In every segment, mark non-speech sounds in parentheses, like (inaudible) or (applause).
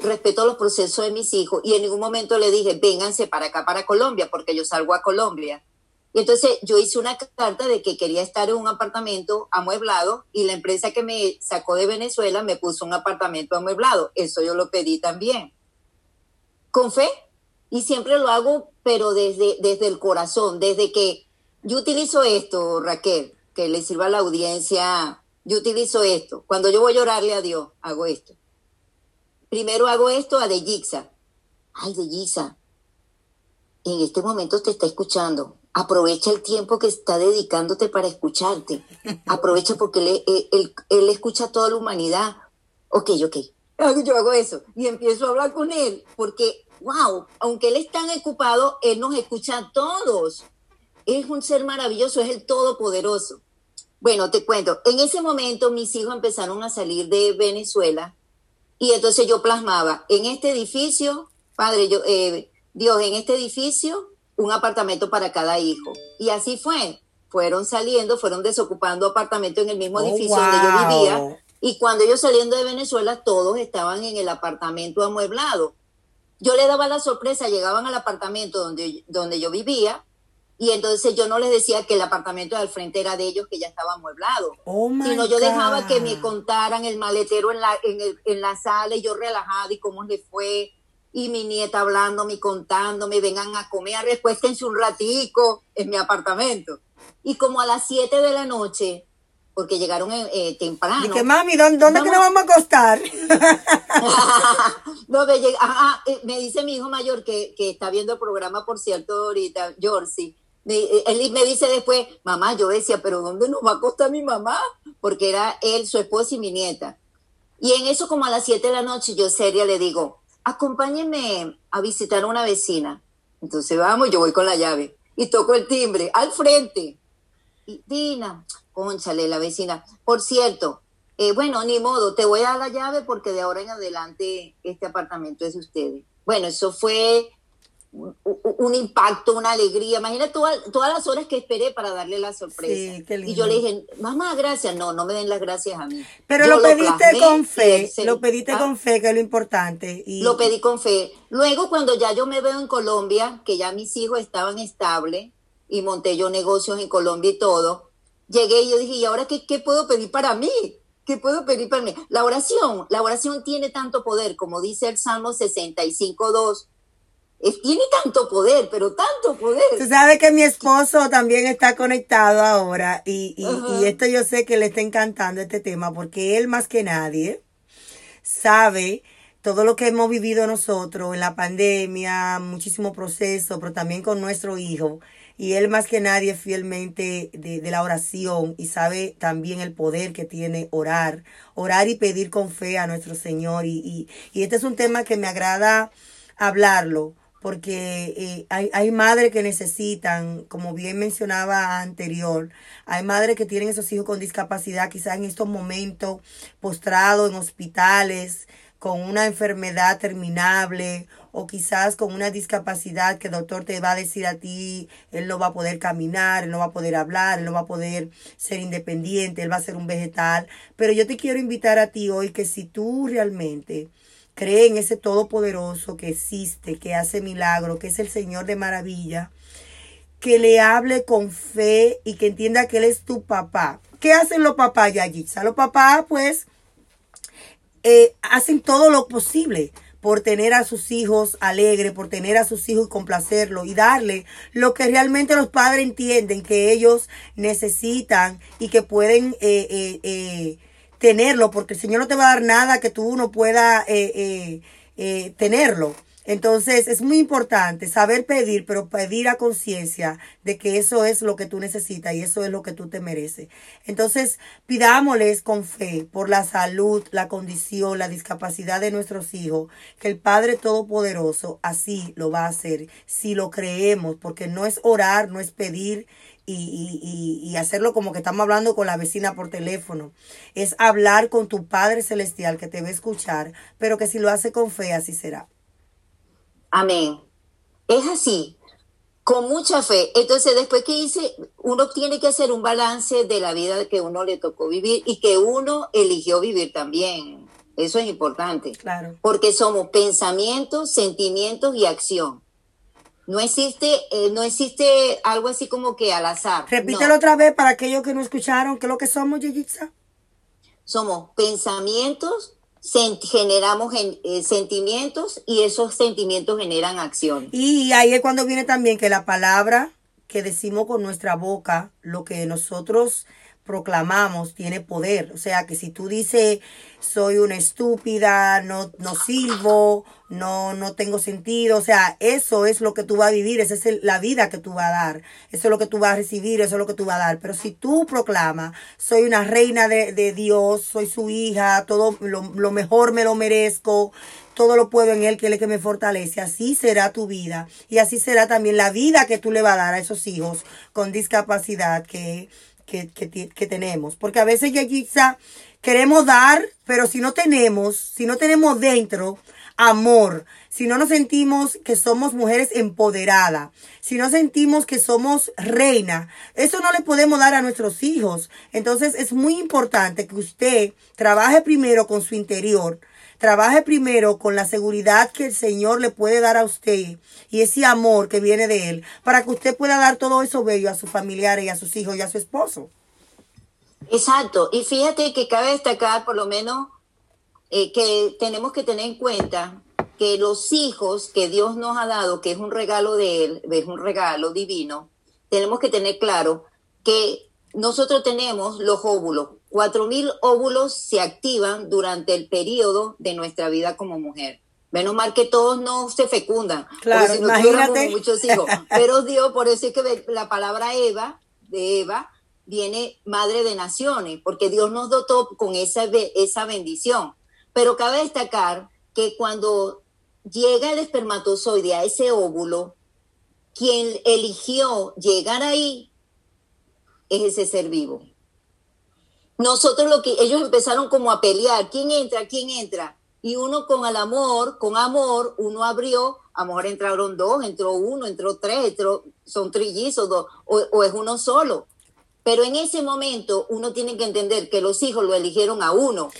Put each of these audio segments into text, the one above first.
respeto los procesos de mis hijos y en ningún momento le dije, vénganse para acá, para Colombia, porque yo salgo a Colombia. Y entonces yo hice una carta de que quería estar en un apartamento amueblado y la empresa que me sacó de Venezuela me puso un apartamento amueblado. Eso yo lo pedí también. Con fe. Y siempre lo hago, pero desde, desde el corazón, desde que yo utilizo esto, Raquel, que le sirva a la audiencia, yo utilizo esto. Cuando yo voy a orarle a Dios, hago esto. Primero hago esto a Deyixa. Ay, Deyixa, en este momento te está escuchando. Aprovecha el tiempo que está dedicándote para escucharte. Aprovecha porque él, él, escucha a toda la humanidad. Ok, ok. (laughs) Yo hago eso y empiezo a hablar con él porque, wow, aunque él es tan ocupado, él nos escucha a todos. Es un ser maravilloso, es el todopoderoso. Bueno, te cuento, en ese momento mis hijos empezaron a salir de Venezuela y entonces yo plasmaba en este edificio, padre, yo, eh, Dios, en este edificio, un apartamento para cada hijo. Y así fue. Fueron saliendo, fueron desocupando apartamentos en el mismo oh, edificio donde yo vivía. Y cuando ellos saliendo de Venezuela, todos estaban en el apartamento amueblado. Yo le daba la sorpresa, llegaban al apartamento donde, donde yo vivía, y entonces yo no les decía que el apartamento del frente era de ellos, que ya estaba amueblado, oh sino yo dejaba que me contaran el maletero en la, en, el, en la sala y yo relajada y cómo le fue, y mi nieta hablándome, contándome, vengan a comer, recuéstense un ratico en mi apartamento. Y como a las 7 de la noche, porque llegaron eh, eh, temprano. Y que mami, ¿dónde, dónde que nos vamos a acostar? (laughs) no, me, eh, me, dice mi hijo mayor que, que está viendo el programa, por cierto, ahorita, Jorsi eh, él me dice después, mamá, yo decía, pero ¿dónde nos va a costar mi mamá? Porque era él, su esposa y mi nieta. Y en eso como a las 7 de la noche yo seria le digo, acompáñenme a visitar a una vecina. Entonces vamos, yo voy con la llave y toco el timbre al frente. Y Dina, conchale, la vecina. Por cierto, eh, bueno, ni modo, te voy a dar la llave porque de ahora en adelante este apartamento es de ustedes. Bueno, eso fue un impacto, una alegría. Imagina todas, todas las horas que esperé para darle la sorpresa. y yo le dije, mamá, gracias. No, no me den las gracias a mí. Pero lo pediste con fe, lo pediste con fe, que es lo importante. Y... Lo pedí con fe. Luego, cuando ya yo me veo en Colombia, que ya mis hijos estaban estables y monté yo negocios en Colombia y todo, llegué y yo dije, ¿y ahora qué, qué puedo pedir para mí? ¿Qué puedo pedir para mí? La oración, la oración tiene tanto poder, como dice el Salmo 65.2 tiene tanto poder, pero tanto poder. Tú sabes que mi esposo también está conectado ahora y, y, esto yo sé que le está encantando este tema porque él más que nadie sabe todo lo que hemos vivido nosotros en la pandemia, muchísimo proceso, pero también con nuestro hijo. Y él más que nadie fielmente de, de la oración y sabe también el poder que tiene orar, orar y pedir con fe a nuestro Señor. Y, y, y este es un tema que me agrada hablarlo porque eh, hay, hay madres que necesitan, como bien mencionaba anterior, hay madres que tienen esos hijos con discapacidad, quizás en estos momentos postrados en hospitales, con una enfermedad terminable o quizás con una discapacidad que el doctor te va a decir a ti, él no va a poder caminar, él no va a poder hablar, él no va a poder ser independiente, él va a ser un vegetal. Pero yo te quiero invitar a ti hoy que si tú realmente cree en ese Todopoderoso que existe, que hace milagro, que es el Señor de maravilla, que le hable con fe y que entienda que Él es tu papá. ¿Qué hacen los papás, Yayitza? Los papás, pues, eh, hacen todo lo posible por tener a sus hijos alegres, por tener a sus hijos y complacerlo y darle lo que realmente los padres entienden que ellos necesitan y que pueden eh, eh tenerlo, porque el Señor no te va a dar nada que tú no puedas eh, eh, eh, tenerlo. Entonces es muy importante saber pedir, pero pedir a conciencia de que eso es lo que tú necesitas y eso es lo que tú te mereces. Entonces pidámosles con fe por la salud, la condición, la discapacidad de nuestros hijos, que el Padre Todopoderoso así lo va a hacer si lo creemos, porque no es orar, no es pedir y, y, hacerlo como que estamos hablando con la vecina por teléfono. Es hablar con tu Padre Celestial que te va a escuchar, pero que si lo hace con fe, así será. Amén. Es así, con mucha fe. Entonces, después que hice, uno tiene que hacer un balance de la vida que uno le tocó vivir y que uno eligió vivir también, Eso es importante. Claro. Porque somos pensamientos, sentimientos y acción. No existe, eh, no existe algo así como que al azar. Repítelo otra vez para aquellos que no escucharon, ¿qué es lo que somos, Yeyitza? Somos pensamientos, generamos eh, sentimientos y esos sentimientos generan acción. Y ahí es cuando viene también que la palabra que decimos con nuestra boca, lo que nosotros proclamamos tiene poder. O sea que si tú dices soy una estúpida, no, no sirvo, no, no tengo sentido, o sea, eso es lo que tú vas a vivir, esa es la vida que tú vas a dar, eso es lo que tú vas a recibir, eso es lo que tú vas a dar. Pero si tú proclamas, soy una reina de, de Dios, soy su hija, todo lo, lo mejor me lo merezco, todo lo puedo en Él, que Él es que me fortalece. Así será tu vida. Y así será también la vida que tú le vas a dar a esos hijos con discapacidad que que, tenemos. Porque a veces, quizá queremos dar, pero si no tenemos, si no tenemos dentro amor, si no nos sentimos que somos mujeres empoderadas, si no sentimos que somos reina, eso no le podemos dar a nuestros hijos. Entonces es muy importante que usted trabaje primero con su interior, Trabaje primero con la seguridad que el Señor le puede dar a usted y ese amor que viene de Él para que usted pueda dar todo eso bello a sus familiares y a sus hijos y a su esposo. Exacto. Y fíjate que cabe destacar por lo menos eh, que tenemos que tener en cuenta que los hijos que Dios nos ha dado, que es un regalo de Él, es un regalo divino, tenemos que tener claro que nosotros tenemos los óvulos. Cuatro mil óvulos se activan durante el periodo de nuestra vida como mujer. Menos mal que todos no se fecundan. Claro, si no imagínate. muchos hijos. (laughs) Pero Dios, por eso es que la palabra Eva, de Eva, viene madre de naciones, porque Dios nos dotó con esa, esa bendición. Pero cabe destacar que cuando llega el espermatozoide a ese óvulo, quien eligió llegar ahí es ese ser vivo. Nosotros lo que ellos empezaron como a pelear, ¿quién entra? ¿Quién entra? Y uno con el amor, con amor, uno abrió, a lo mejor entraron dos, entró uno, entró tres, entró, son trillizos, dos, o, es uno solo. Pero en ese momento uno tiene que entender que los hijos lo eligieron a uno.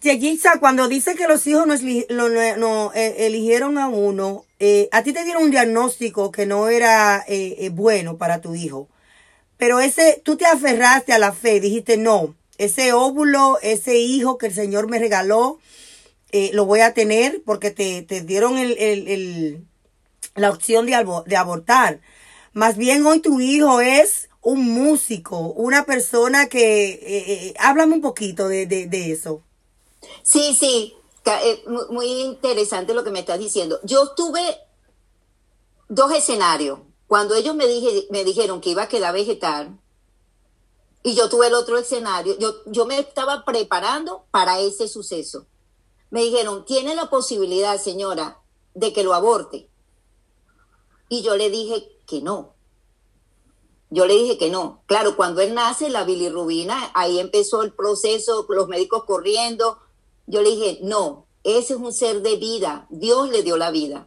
Yeyitza, cuando dice que los hijos no, no, eh, eligieron a uno, eh, a ti te dieron un diagnóstico que no era eh, bueno para tu hijo. Pero ese, tú te aferraste a la fe, dijiste, no, ese óvulo, ese hijo que el Señor me regaló, eh, lo voy a tener porque te, dieron el, la opción de, de abortar. Más bien hoy tu hijo es un músico, una persona que... Eh, eh, háblame un poquito de, de, eso. Sí, sí, muy interesante lo que me estás diciendo. Yo tuve dos escenarios. Cuando ellos me, dije, me dijeron que iba a quedar vegetal, y yo tuve el otro escenario, yo, yo me estaba preparando para ese suceso. Me dijeron, tiene la posibilidad, señora, de que lo aborte. Y yo le dije que no. Yo le dije que no. Claro, cuando él nace, la bilirrubina, ahí empezó el proceso, los médicos corriendo. Yo le dije, no, ese es un ser de vida. Dios le dio la vida.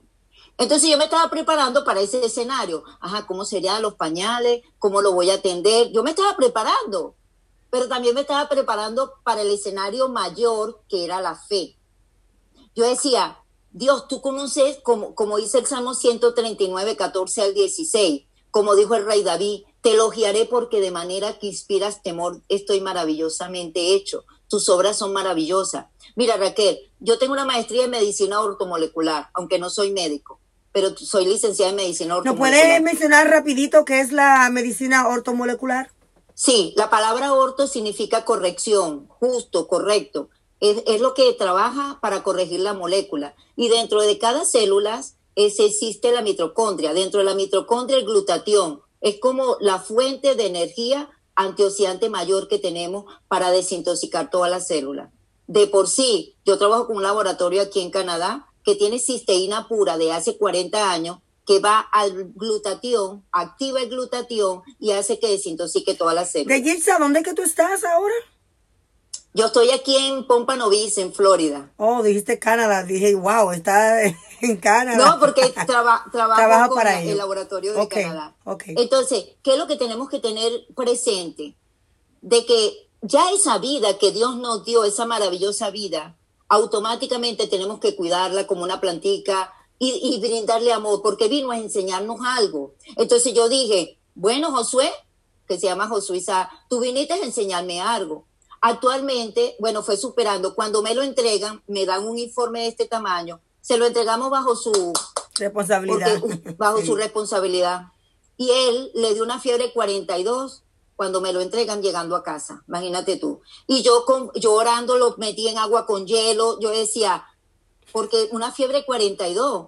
Entonces yo me estaba preparando para ese escenario. Ajá, ¿cómo serían los pañales? ¿Cómo lo voy a atender? Yo me estaba preparando, pero también me estaba preparando para el escenario mayor que era la fe. Yo decía, Dios, tú conoces, como, como dice el Salmo 139, 14 al 16, como dijo el rey David, te elogiaré porque de manera que inspiras temor estoy maravillosamente hecho. Tus obras son maravillosas. Mira, Raquel, yo tengo una maestría en medicina ortomolecular, aunque no soy médico pero soy licenciada en medicina ortomolecular. ¿No puedes mencionar rapidito qué es la medicina ortomolecular? Sí, la palabra orto significa corrección, justo, correcto. Es, lo que trabaja para corregir la molécula. Y dentro de cada célula existe la mitocondria. Dentro de la mitocondria el glutatión es como la fuente de energía antioxidante mayor que tenemos para desintoxicar todas las células. De por sí, yo trabajo con un laboratorio aquí en Canadá que tiene cisteína pura de hace 40 años, que va al glutatión, activa el glutatión y hace que desintoxique todas las células. De ¿dónde es que tú estás ahora? Yo estoy aquí en Pompano Beach, en Florida. Oh, dijiste Canadá. Dije, wow, está (laughs) en Canadá. No, porque (laughs) trabajo para el, laboratorio de Canadá. Okay. Entonces, ¿qué es lo que tenemos que tener presente? De que ya esa vida que Dios nos dio, esa maravillosa vida, automáticamente tenemos que cuidarla como una plantica y, y brindarle amor, porque vino a enseñarnos algo. Entonces yo dije, bueno, Josué, que se llama Josué tú viniste a enseñarme algo. Actualmente, bueno, fue superando. Cuando me lo entregan, me dan un informe de este tamaño, se lo entregamos bajo su responsabilidad. (laughs) bajo su responsabilidad. Y él le dio una fiebre 42 cuando me lo entregan llegando a casa, imagínate tú. Y yo, con, yo orando lo metí en agua con hielo, yo decía, porque una fiebre 42,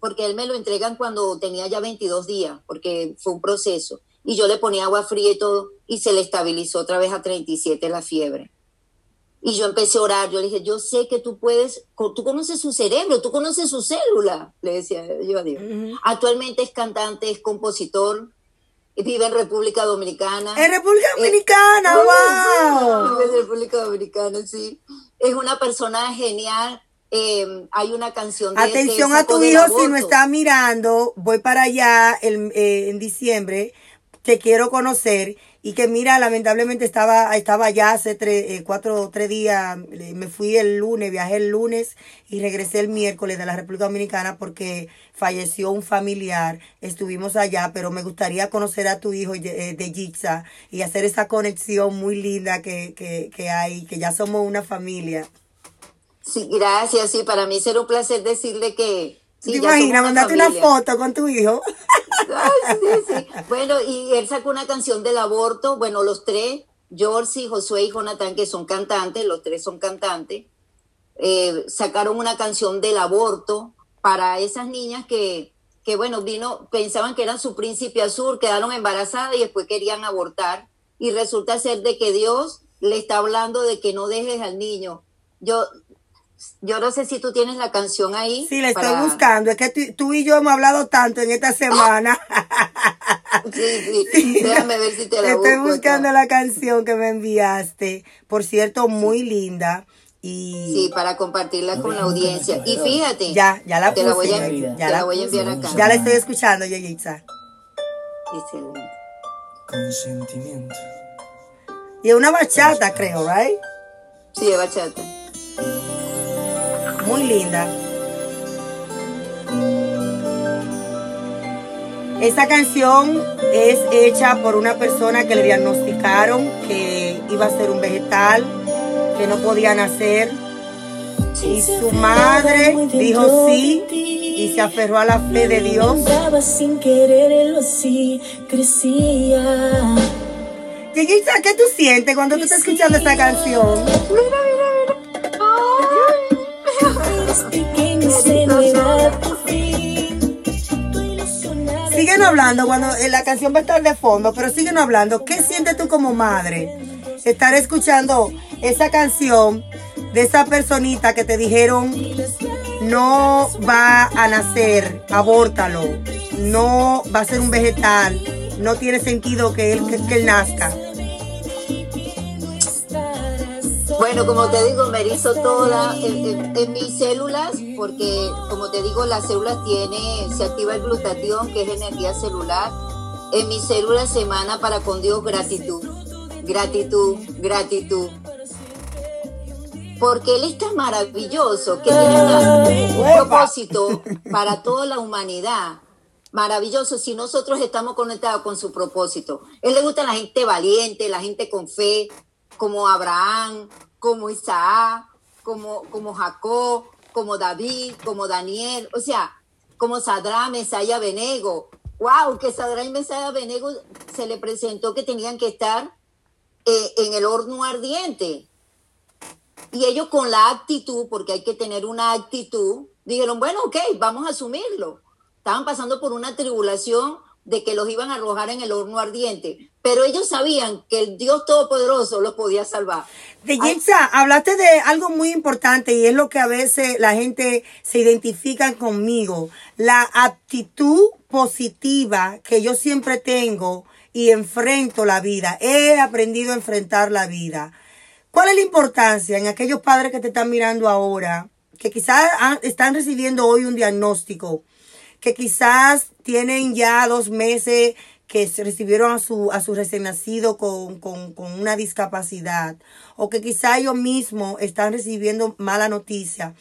porque él me lo entregan cuando tenía ya 22 días, porque fue un proceso y yo le ponía agua fría y todo, y se le estabilizó otra vez a 37 la fiebre. Y yo empecé a orar, yo le dije, yo sé que tú puedes, tú conoces su cerebro, tú conoces su célula, le decía yo a Dios. Actualmente es cantante, es compositor, vive en República Dominicana. En República eh, Dominicana, wow. Vive en República Dominicana, sí. Es una persona genial. Eh, hay una canción de Atención a tu hijo si no está mirando, voy para allá eh, en diciembre que quiero conocer y que mira, lamentablemente estaba, estaba ya hace tres, eh, cuatro, tres días, me fui el lunes, viajé el lunes y regresé el miércoles de la República Dominicana porque falleció un familiar, estuvimos allá, pero me gustaría conocer a tu hijo de, de y hacer esa conexión muy linda que, que, que hay, que ya somos una familia. Sí, gracias, sí, para mí será un placer decirle que, ¿Te imaginas mandarte una foto con tu hijo? (laughs) Bueno, y él sacó una canción del aborto. Bueno, los tres, George, Josué y Jonathan, que son cantantes, los tres son cantantes, eh, sacaron una canción del aborto para esas niñas que, que, bueno, vino, pensaban que eran su príncipe azul, quedaron embarazadas y después querían abortar. Y resulta ser de que Dios le está hablando de que no dejes al niño. Yo, yo no sé si tú tienes la canción ahí. Sí, la estoy buscando. Es que tú, y yo hemos hablado tanto en esta semana. (laughs) sí, sí. (laughs) Déjame ver si te la Estoy buscando la canción que me enviaste. Por cierto, muy linda. Y... Sí, para compartirla con la audiencia. Y fíjate. Ya, ya la te la voy a, ya la, voy a enviar acá. Ya la estoy escuchando, Yeyitza. Excelente. Consentimiento. Y es una bachata, creo, ¿right? Sí, es bachata muy linda. Esta canción es hecha por una persona que le diagnosticaron que iba a ser un vegetal, que no podía nacer. Y su madre dijo sí y se aferró a la fe de Dios. sin así, crecía. ¿qué tú sientes cuando tú estás escuchando esta canción? Mira, mira. Siguen hablando cuando eh, la canción va a estar de fondo, pero siguen hablando. ¿Qué sientes tú como madre? Estar escuchando esa canción de esa personita que te dijeron no va a nacer, abórtalo, no va a ser un vegetal, no tiene sentido que él, que él nazca. Bueno, como te digo, me hizo toda en, mis células, porque como te digo, las células tiene, se activa el glutatión, que es energía celular. En mis células se emana para con Dios gratitud, gratitud, gratitud. Porque Él está maravilloso, que tiene un propósito para toda la humanidad. Maravilloso si nosotros estamos conectados con su propósito. Él le gusta la gente valiente, la gente con fe, como Abraham, como Isaac, como, como Jacob, como David, como Daniel, o sea, como Sadra, Mesaya, Benego. ¡Wow! Que Sadra y Mesaya Benego se le presentó que tenían que estar eh, en el horno ardiente. Y ellos con la actitud, porque hay que tener una actitud, dijeron, bueno, ok, vamos a asumirlo. Estaban pasando por una tribulación de que los iban a arrojar en el horno ardiente, pero ellos sabían que el Dios Todopoderoso los podía salvar. De Yitza, hablaste de algo muy importante y es lo que a veces la gente se identifica conmigo, la actitud positiva que yo siempre tengo y enfrento la vida. He aprendido a enfrentar la vida. ¿Cuál es la importancia en aquellos padres que te están mirando ahora, que quizás están recibiendo hoy un diagnóstico? que quizás tienen ya dos meses que recibieron a su, a su recién nacido con, con, con una discapacidad o que quizá ellos mismos están recibiendo mala noticia.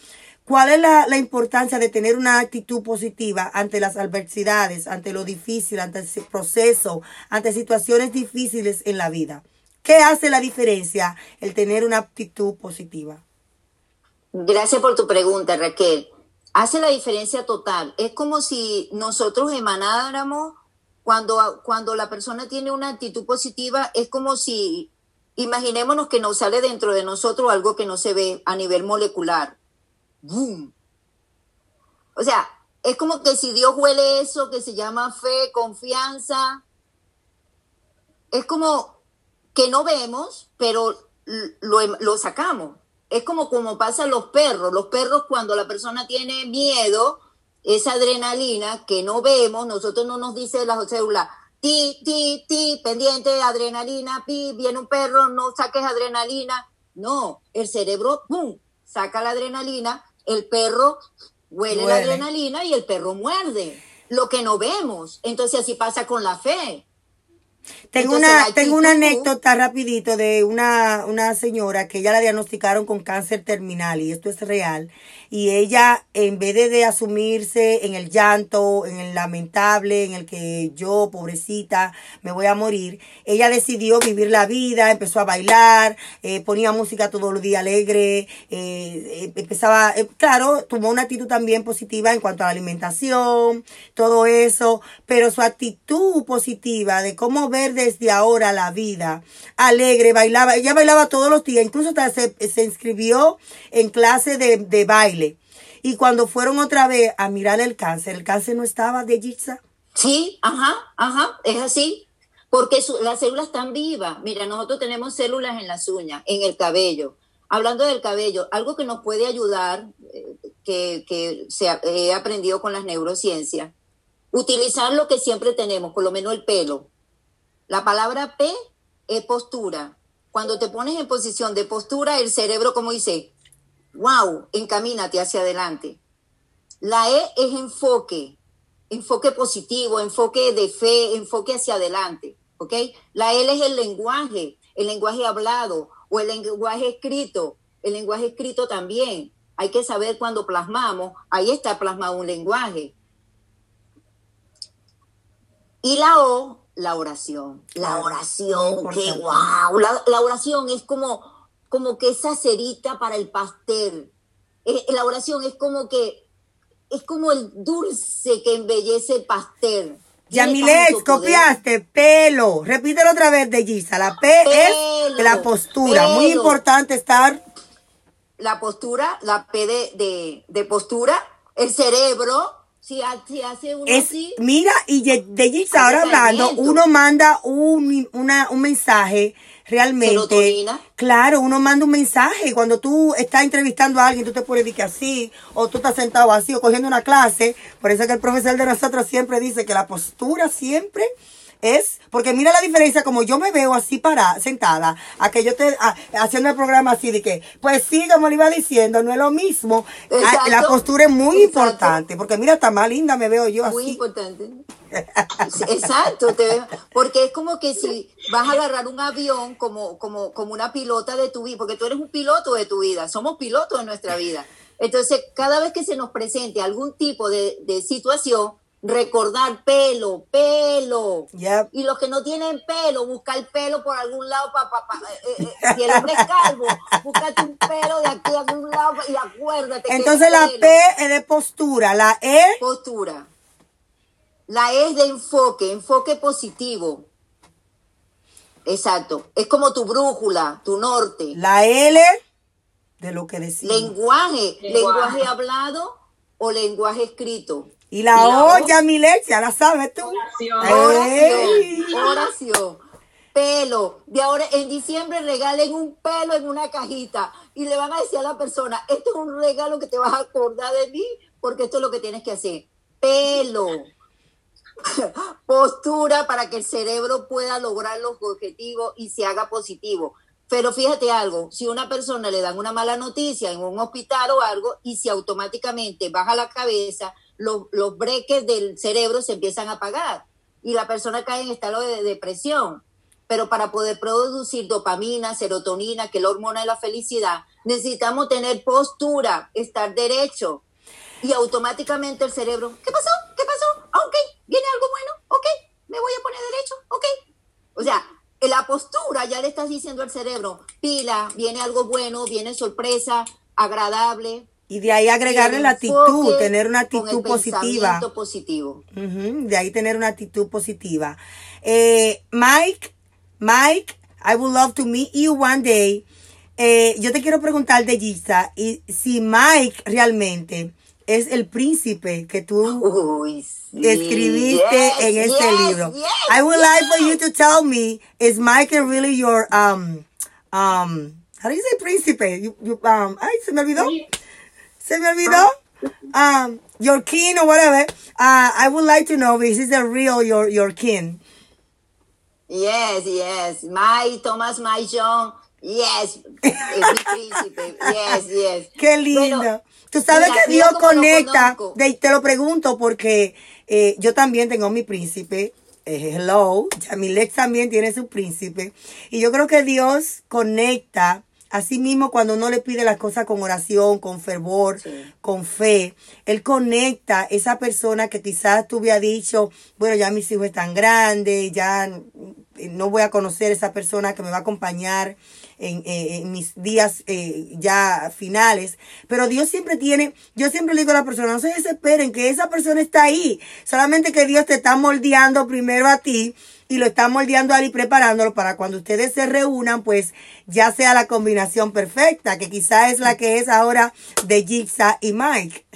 ¿Cuál es la, la, importancia de tener una actitud positiva ante las adversidades, ante lo difícil, ante el proceso, ante situaciones difíciles en la vida? ¿Qué hace la diferencia el tener una actitud positiva? Gracias por tu pregunta, Raquel. Hace la diferencia total. Es como si nosotros emanáramos cuando, cuando la persona tiene una actitud positiva, es como si, imaginémonos que nos sale dentro de nosotros algo que no se ve a nivel molecular. ¡Boom! O sea, es como que si Dios huele eso que se llama fe, confianza, es como que no vemos, pero lo, lo sacamos. Es como como pasa los perros. Los perros cuando la persona tiene miedo, esa adrenalina que no vemos, nosotros no nos dice la cédula, ti, ti, ti, pendiente, adrenalina, pi, viene un perro, no saques adrenalina. No, el cerebro, ¡pum!, saca la adrenalina, el perro huele, la adrenalina y el perro muerde. Lo que no vemos. Entonces así pasa con la fe. Tengo una, tengo una anécdota rapidito de una, una señora que ya la diagnosticaron con cáncer terminal y esto es real. Y ella, en vez de, asumirse en el llanto, en el lamentable, en el que yo, pobrecita, me voy a morir, ella decidió vivir la vida, empezó a bailar, eh, ponía música todo el día alegre, eh, eh, empezaba, claro, tomó una actitud también positiva en cuanto a la alimentación, todo eso, pero su actitud positiva de cómo ver desde ahora la vida. Alegre, bailaba, ella bailaba todos los días, incluso hasta se, se inscribió en clase de, de, baile. Y cuando fueron otra vez a mirar el cáncer, el cáncer no estaba de Jitsa. Sí, ajá, ajá, es así. Porque las células están vivas. Mira, nosotros tenemos células en las uñas, en el cabello. Hablando del cabello, algo que nos puede ayudar, eh, que, que se, he aprendido con las neurociencias, utilizar lo que siempre tenemos, por lo menos el pelo. La palabra P es postura. Cuando te pones en posición de postura, el cerebro, como dice, wow, encamínate hacia adelante. La E es enfoque, enfoque positivo, enfoque de fe, enfoque hacia adelante, ¿ok? La L es el lenguaje, el lenguaje hablado o el lenguaje escrito, el lenguaje escrito también. Hay que saber cuando plasmamos, ahí está plasmado un lenguaje. Y la O la oración. La oración, qué guau. La, oración es como, como que esa cerita para el pastel. Eh, la oración es como que es como el dulce que embellece el pastel. Yamilet, copiaste, pelo. Repítelo otra vez de Gisa. La P es la postura. Muy importante estar. La postura, la P de, de postura, el cerebro, si, hace uno es, Mira, y de, de ahora hablando, uno manda un, una, un mensaje realmente. Claro, uno manda un mensaje. Cuando tú estás entrevistando a alguien, tú te puedes decir que así, o tú estás sentado así, o cogiendo una clase. Por eso que el profesor de nosotros siempre dice que la postura siempre es, porque mira la diferencia como yo me veo así para sentada, a que yo esté haciendo el programa así de que, pues sí, como le iba diciendo, no es lo mismo. Ah, la postura es muy importante, porque mira, está más linda me veo yo así. Muy importante. Exacto, te porque es como que si vas a agarrar un avión como, como, como una pilota de tu vida, porque tú eres un piloto de tu vida, somos pilotos de nuestra vida. Entonces, cada vez que se nos presente algún tipo de, de situación, recordar pelo, pelo. Y los que no tienen pelo, buscar pelo por algún lado para pa, pa, eh, eh, eh, si el hombre es calvo, búscate un pelo de aquí a algún lado y acuérdate. Entonces la P es de postura, la E postura. La E es de enfoque, enfoque positivo. Exacto. Es como tu brújula, tu norte. La L de lo que decimos. lenguaje, lenguaje hablado o lenguaje escrito. Y la, olla, mi leche, ya la sabes tú. Oración. Oración. Pelo. De ahora, en diciembre regalen un pelo en una cajita y le van a decir a la persona, esto es un regalo que te vas a acordar de mí porque esto es lo que tienes que hacer. Pelo. (laughs) Postura para que el cerebro pueda lograr los objetivos y se haga positivo. Pero fíjate algo, si una persona le dan una mala noticia en un hospital o algo y si automáticamente baja la cabeza, los, breques del cerebro se empiezan a apagar. y la persona cae en estado de depresión. Pero para poder producir dopamina, serotonina, que es la hormona de la felicidad, necesitamos tener postura, estar derecho. Y automáticamente el cerebro, ¿qué pasó? ¿Qué pasó? Ah, ok, viene algo bueno, ok, me voy a poner derecho, ok. O sea, en la postura ya le estás diciendo al cerebro, pila, viene algo bueno, viene sorpresa, agradable, Y de ahí agregarle la actitud, tener una con el actitud positiva. positivo. De ahí tener una actitud positiva. Eh, Mike, Mike, I would love to meet you one day. Eh, yo te quiero preguntar de Giza y si Mike realmente es el príncipe que tú Uy, sí. escribiste Yes, en este yes, libro. yes, I would like for you to tell me, is Michael really your um um how do you say príncipe? You, you, um, ay, se me olvidó. Se me olvidó. Um, your king or whatever. Uh, I would like to know if this is a real your your king. Yes, yes. My Thomas, my John. Yes. Yes, yes. Qué lindo. Tú sabes que Dios lo conecta. conozco. de- te lo pregunto porque eh, yo también tengo mi príncipe. eh, hello. Yamilex también tiene su príncipe. Y yo creo que Dios conecta. Así mismo cuando uno le pide las cosas con oración, con fervor, Sí. con fe, Él conecta esa persona que quizás tú habías dicho, bueno, ya mis hijos están grandes, ya no voy a conocer esa persona que me va a acompañar en, eh, en mis días eh, ya finales. Pero Dios siempre tiene, yo siempre le digo a la persona, no se desesperen, que esa persona está ahí. Solamente que Dios te está moldeando primero a ti y lo está moldeando a él y preparándolo para cuando ustedes se reúnan, pues ya sea la combinación perfecta, que quizá es la que es ahora de Gixa y Mike.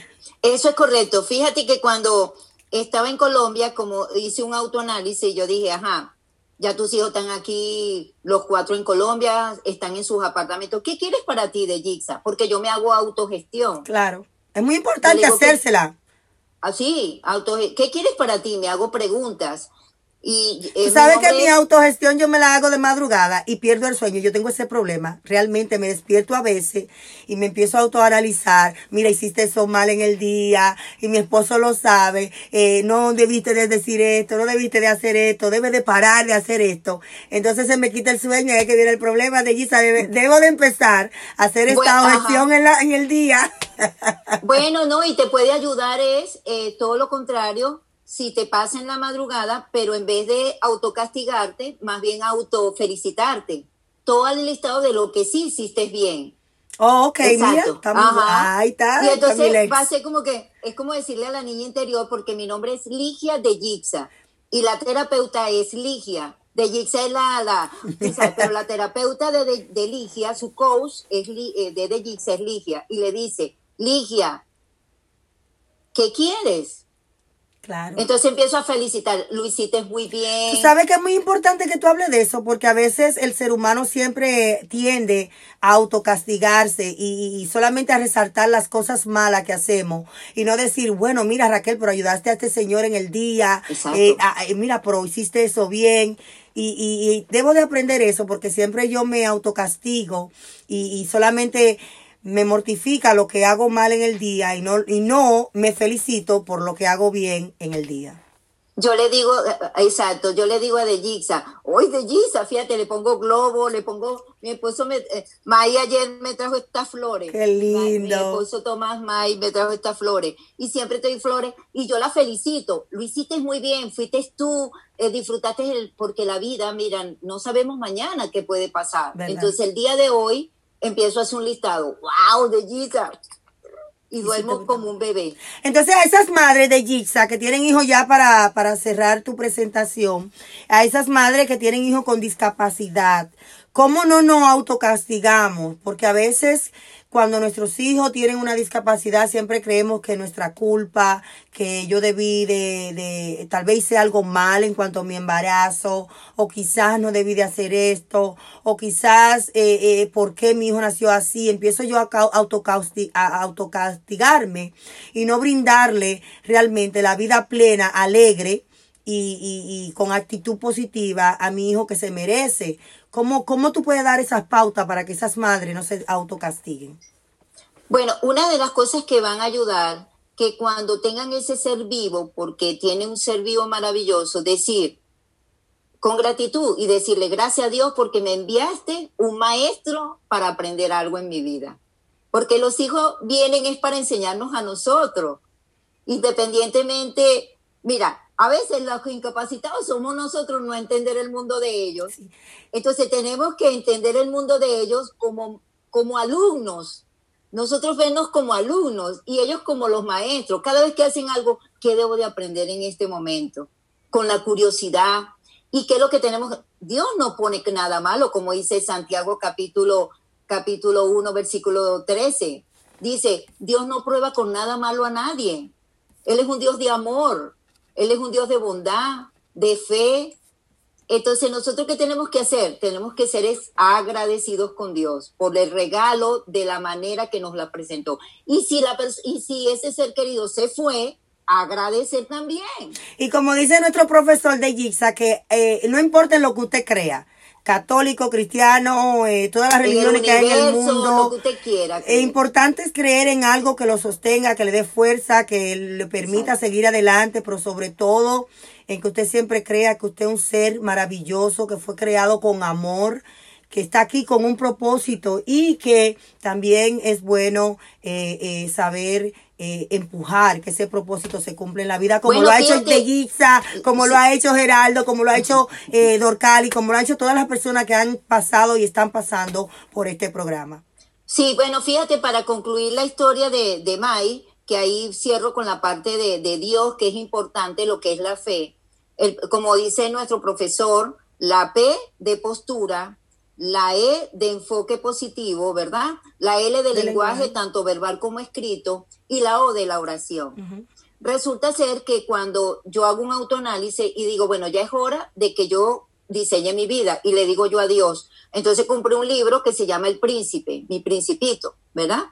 Eso es correcto. Fíjate que cuando estaba en Colombia, como hice un autoanálisis, yo dije, ajá, ya tus hijos están aquí, los cuatro en Colombia, están en sus apartamentos. ¿Qué quieres para ti de Gixa? Porque yo me hago autogestión. Claro. Es muy importante digo que- hacérsela. Así, auto, ¿qué quieres para ti? Me hago preguntas. Y, Tú sabes que mi es- autogestión yo me la hago de madrugada y pierdo el sueño. Yo tengo ese problema. Realmente me despierto a veces y me empiezo a autoanalizar. Mira, hiciste eso mal en el día y mi esposo lo sabe. Eh, no debiste de decir esto, no debiste de hacer esto, debes de parar de hacer esto. Entonces se me quita el sueño y ahí que viene el problema de Gisa. debe- Debo de empezar a hacer esta Bueno, autogestión en, la, en el día. Bueno, no, y te puede ayudar es eh, todo lo contrario, si te pasa en la madrugada, pero en vez de autocastigarte, más bien autofelicitarte. Todo el listado de lo que sí hiciste bien. Oh, ok. Exacto. Ajá. ahí está. Y entonces va a ser como que, es como decirle a la niña interior, porque mi nombre es Ligia de Gixa y la terapeuta es Ligia. De Gixa es la, la sabes, pero la terapeuta de, de, de Ligia, su coach es eh, de, de Gixa es Ligia, y le dice, Ligia, ¿qué quieres? Claro. Entonces empiezo a felicitar, lo hiciste muy bien. Tú sabes que es muy importante que tú hables de eso, porque a veces el ser humano siempre tiende a autocastigarse y, y solamente a resaltar las cosas malas que hacemos y no decir, bueno, mira Raquel, pero ayudaste a este señor en el día, Exacto. eh, eh, mira, pero hiciste eso bien. Y, y- y debo de aprender eso porque siempre yo me autocastigo y, y solamente me mortifica lo que hago mal en el día y no, y no me felicito por lo que hago bien en el día. Yo le digo, eh, exacto, yo le digo a De Gixa, hoy De Gixa, fíjate, le pongo globo, le pongo, mi esposo me, eh, May ayer me trajo estas flores. Qué Ma- Mi lindo. esposo Tomás May me trajo estas flores y siempre te doy flores y yo la felicito. Lo hiciste muy bien, fuiste tú, eh, disfrutaste el, porque la vida, miran, no sabemos mañana qué puede pasar. ¿Verdad? Entonces el día de hoy empiezo a hacer un listado, wow, De Gixa, y duermo como un bebé. Entonces, a esas madres de Gixa que tienen hijos ya para, para cerrar tu presentación, a esas madres que tienen hijos con discapacidad, ¿cómo no nos autocastigamos? Porque a veces cuando nuestros hijos tienen una discapacidad siempre creemos que es nuestra culpa, que yo debí de, de, tal vez hice algo mal en cuanto a mi embarazo, o quizás no debí de hacer esto, o quizás eh, eh, por qué mi hijo nació así. Empiezo yo a, a autocastigarme y no brindarle realmente la vida plena, alegre, y con actitud positiva a mi hijo que se merece. ¿Cómo, ¿Cómo tú puedes dar esas pautas para que esas madres no se autocastiguen? Bueno, una de las cosas que van a ayudar que cuando tengan ese ser vivo, porque tiene un ser vivo maravilloso, decir con gratitud y decirle gracias a Dios porque me enviaste un maestro para aprender algo en mi vida. Porque los hijos vienen es para enseñarnos a nosotros, independientemente, mira, a veces los incapacitados somos nosotros no entender el mundo de ellos. Entonces tenemos que entender el mundo de ellos como, como alumnos. Nosotros vernos como alumnos y ellos como los maestros. Cada vez que hacen algo, ¿qué debo de aprender en este momento? Con la curiosidad. ¿Y qué es lo que tenemos? Dios no pone nada malo, como dice Santiago capítulo, capítulo 1, versículo 13. Dice, Dios no prueba con nada malo a nadie. Él es un Dios de amor. Él es un Dios de bondad, de fe. Entonces, nosotros qué tenemos que hacer? Tenemos que ser agradecidos con Dios por el regalo de la manera que nos la presentó. Y si, la y si ese ser querido se fue, agradecer también. Y como dice nuestro profesor de Giza, que eh, no importa lo que usted crea, católico, cristiano, eh, todas las religiones que hay en el mundo. es importante es creer en algo que lo sostenga, que le dé fuerza, que le permita seguir adelante, pero sobre todo en que usted siempre crea que usted es un ser maravilloso, que fue creado con amor, que está aquí con un propósito y que también es bueno eh, eh, saber eh, empujar que ese propósito se cumpla en la vida, como lo ha hecho Teguiza, como lo ha hecho Geraldo, como lo ha hecho eh, (laughs) Dorcali, como lo ha hecho todas las personas que han pasado y están pasando por este programa. Sí, bueno, fíjate, para concluir la historia de, de Mai, que ahí cierro con la parte de, de Dios, que es importante lo que es la fe. El, como dice nuestro profesor, la P de postura, la E de enfoque positivo, ¿verdad? La L de, lenguaje, tanto verbal como escrito, y la O de la oración. Resulta ser que cuando yo hago un autoanálisis y digo, bueno, ya es hora de que yo diseñe mi vida, y le digo yo a Dios, entonces compré un libro que se llama El Príncipe, mi principito, ¿verdad?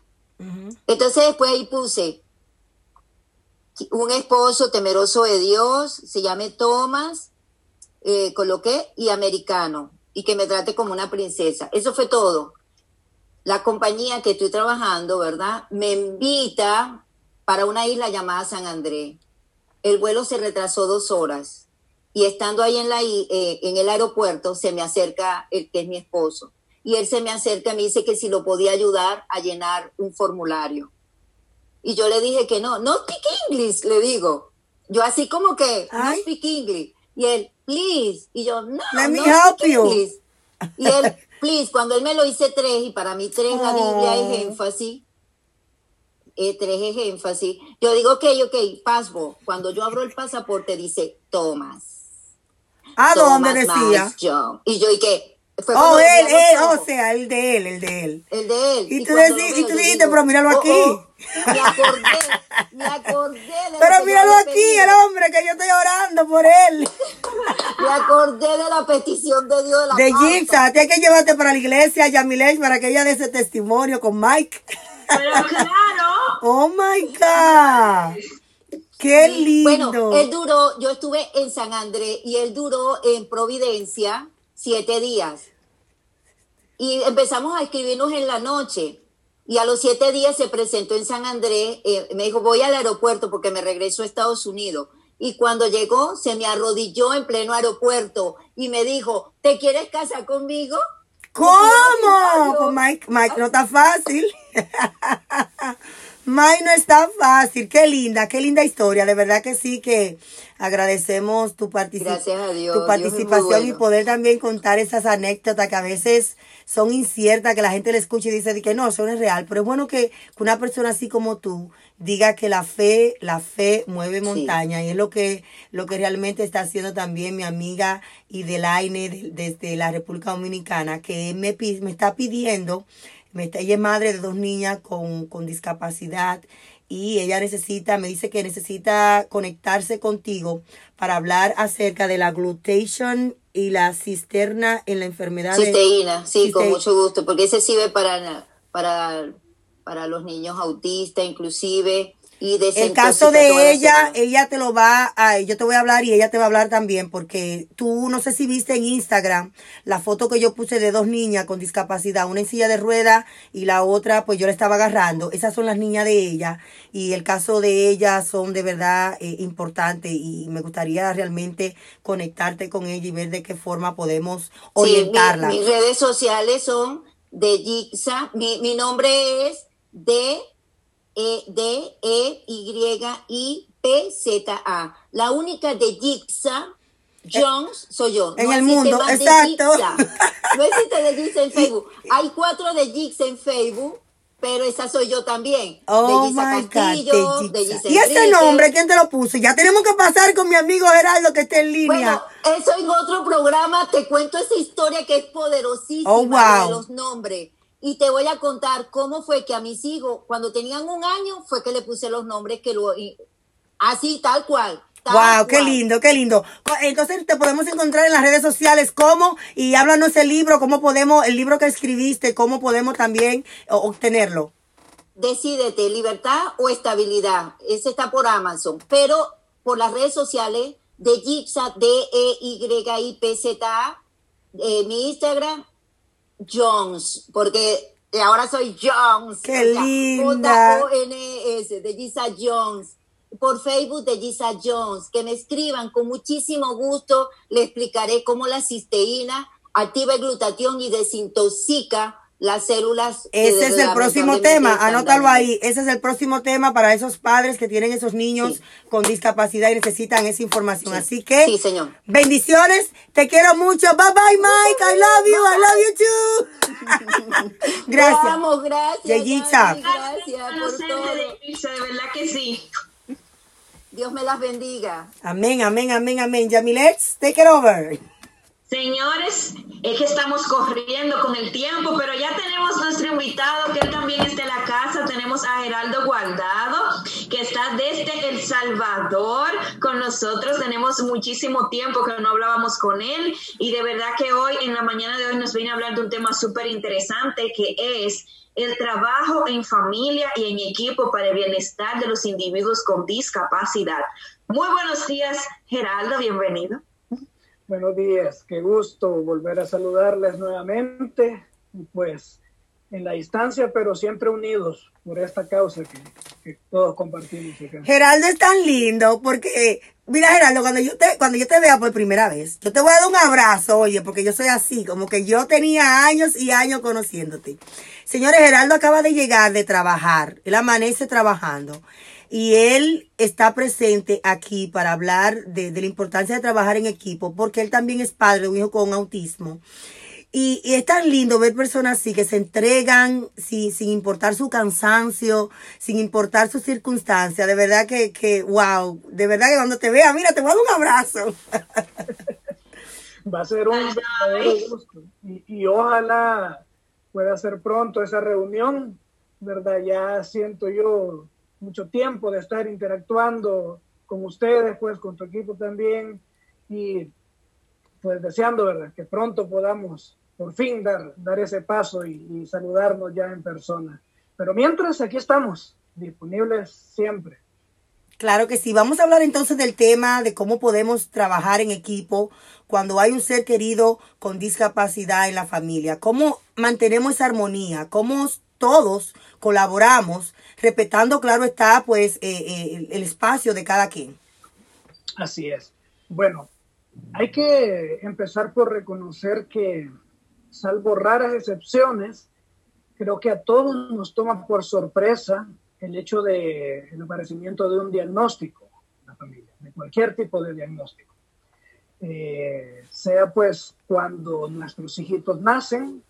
Entonces después ahí puse un esposo temeroso de Dios, se llame Thomas, eh, coloqué, y americano y que me trate como una princesa. Eso fue todo. La compañía que estoy trabajando, ¿verdad? Me invita para una isla llamada San Andrés. El vuelo se retrasó dos horas y estando ahí en, la, eh, en el aeropuerto se me acerca el que es mi esposo y él se me acerca y me dice que si lo podía ayudar a llenar un formulario. Y yo le dije que no, no speak English, le digo. Yo así como que, no speak English. Y él, please. Y yo, no, Let me no, help you. Y él, (laughs) please, cuando él me lo dice tres, y para mí tres, la Biblia es Oh. énfasis. Eh, tres es énfasis. Yo digo, ok, ok, passport. Cuando yo abro el pasaporte, dice Thomas. ¿A dónde decía? Y yo, ¿y qué? Fue Oh, él, él, los o sea, el de él, el de él. El de él. Y tú cuando decí- y tú dijiste, pero míralo oh, aquí. oh, me acordé, me acordé de (laughs) Pero míralo aquí, el hombre, que yo estoy orando por él. Me acordé de la petición de Dios de la De. Gipsa, tienes que llevarte para la iglesia, Yamilesh, para que ella dé ese testimonio con Mike. Pero claro, (laughs) Oh my God. Qué lindo. Bueno, él duró, yo estuve en San Andrés y él duró en Providencia siete días. Y empezamos a escribirnos en la noche. Y a los siete días se presentó en San Andrés, eh, me dijo, voy al aeropuerto porque me regreso a Estados Unidos. Y cuando llegó, se me arrodilló en pleno aeropuerto y me dijo, ¿te quieres casar conmigo? ¿Cómo? Pues Mike, Mike, no está fácil. (laughs) Mike no está fácil. Qué linda, qué linda historia. De verdad que sí que agradecemos tu, partici- Gracias a Dios, tu Dios participación y poder también contar esas anécdotas que a veces son inciertas, que la gente le escucha y dice que no, eso no es real. Pero es bueno que, que una persona así como tú diga que la fe, la fe mueve montaña y es lo que, lo que realmente está haciendo también mi amiga Idelaine de- desde la República Dominicana, que me, me está pidiendo, me está, ella es madre de dos niñas con, con discapacidad y ella necesita, me dice que necesita conectarse contigo para hablar acerca de la glutation y la cisterna en la enfermedad de... Cisteína, sí, con Ciste- mucho gusto, porque ese sirve para, para, para los niños autistas, inclusive. y El caso de la ella, ella te lo va a, yo te voy a hablar y ella te va a hablar también, porque tú no sé si viste en Instagram la foto que yo puse de dos niñas con discapacidad, una en silla de rueda y la otra, pues yo la estaba agarrando. Esas son las niñas de ella y el caso de ellas son de verdad eh, importantes y me gustaría realmente conectarte con ella y ver de qué forma podemos Sí, mi- orientarla. mis redes sociales son de Gixa. Mi, mi nombre es D E D E Y I P Z A. La única de Gixa Jones soy yo. En el existe mundo, de exacto. No existe de Gixa en Facebook. Hay cuatro de Gixa en Facebook, pero esa soy yo también. Oh de my Castillo, God, de. Gixa ¿Y ese nombre quién te lo puso? Ya tenemos que pasar con mi amigo Gerardo que está en línea. Bueno, eso en otro programa te cuento esa historia que es poderosísima Oh, wow. de los nombres. Y te voy a contar cómo fue que a mis hijos, cuando tenían un año, fue que le puse los nombres que lo... así, tal cual. tal Wow, qué lindo, qué lindo. Co- Entonces te podemos encontrar en las redes sociales cómo y háblanos el libro, cómo podemos, el libro que escribiste, cómo podemos también obtenerlo. Decídete, libertad o estabilidad. Ese está por Amazon. Pero por las redes sociales de Gipsa, D-E-Y-I-P-Z-A, eh, mi Instagram, Jones, porque ahora soy Jones. Qué linda. J-O-N-S, de Gisa Jones. Por Facebook de Gisa Jones. Que me escriban con muchísimo gusto. Le explicaré cómo la cisteína activa el glutatión y desintoxica las células. Ese es el próximo tema, anótalo ahí. Ese es el próximo tema para esos padres que tienen esos niños Sí. con discapacidad y necesitan esa información. Así que Sí, señor. bendiciones, te quiero mucho. Bye bye Mike, I love you, I love you too. (laughs) Gracias. Vamos, gracias. Por todo. de verdad que sí. Dios me las bendiga. Amén, amén, amén, amén. Yamilet, take it over. Señores, es que estamos corriendo con el tiempo, pero ya tenemos nuestro invitado que él también está en la casa. Tenemos a Geraldo Guardado, que está desde El Salvador con nosotros. Tenemos muchísimo tiempo que no hablábamos con él y de verdad que hoy, en la mañana de hoy, nos viene a hablar de un tema súper interesante que es el trabajo en familia y en equipo para el bienestar de los individuos con discapacidad. Muy buenos días, Geraldo, bienvenido. Buenos días, qué gusto volver a saludarles nuevamente, pues en la distancia, pero siempre unidos por esta causa que, todos compartimos acá. Geraldo es tan lindo porque, mira Geraldo, cuando yo te, cuando yo te vea por primera vez, yo te voy a dar un abrazo, oye, porque yo soy así, como que yo tenía años y años conociéndote. Señores, Geraldo acaba de llegar de trabajar, él amanece trabajando y él está presente aquí para hablar de, de la importancia de trabajar en equipo, porque él también es padre de un hijo con autismo. Y, y es tan lindo ver personas así que se entregan sin, sin importar su cansancio, sin importar sus circunstancias. De verdad que, que, wow, de verdad que cuando te vea, mira, te voy a dar un abrazo. Va a ser un verdadero gusto y, y ojalá pueda ser pronto esa reunión, ¿verdad? Ya siento yo mucho tiempo de estar interactuando con ustedes, pues con tu equipo también y pues deseando, ¿verdad? Que pronto podamos por fin dar, dar ese paso y, y saludarnos ya en persona. Pero mientras, aquí estamos, disponibles siempre. Claro que sí. Vamos a hablar entonces del tema de cómo podemos trabajar en equipo cuando hay un ser querido con discapacidad en la familia. Cómo mantenemos esa armonía, cómo todos colaboramos, respetando, claro está, pues eh, eh, el, espacio de cada quien. Así es. Bueno, hay que empezar por reconocer que, salvo raras excepciones, creo que a todos nos toma por sorpresa el hecho de el aparecimiento de un diagnóstico en la familia, de cualquier tipo de diagnóstico. Eh, sea pues cuando nuestros hijitos nacen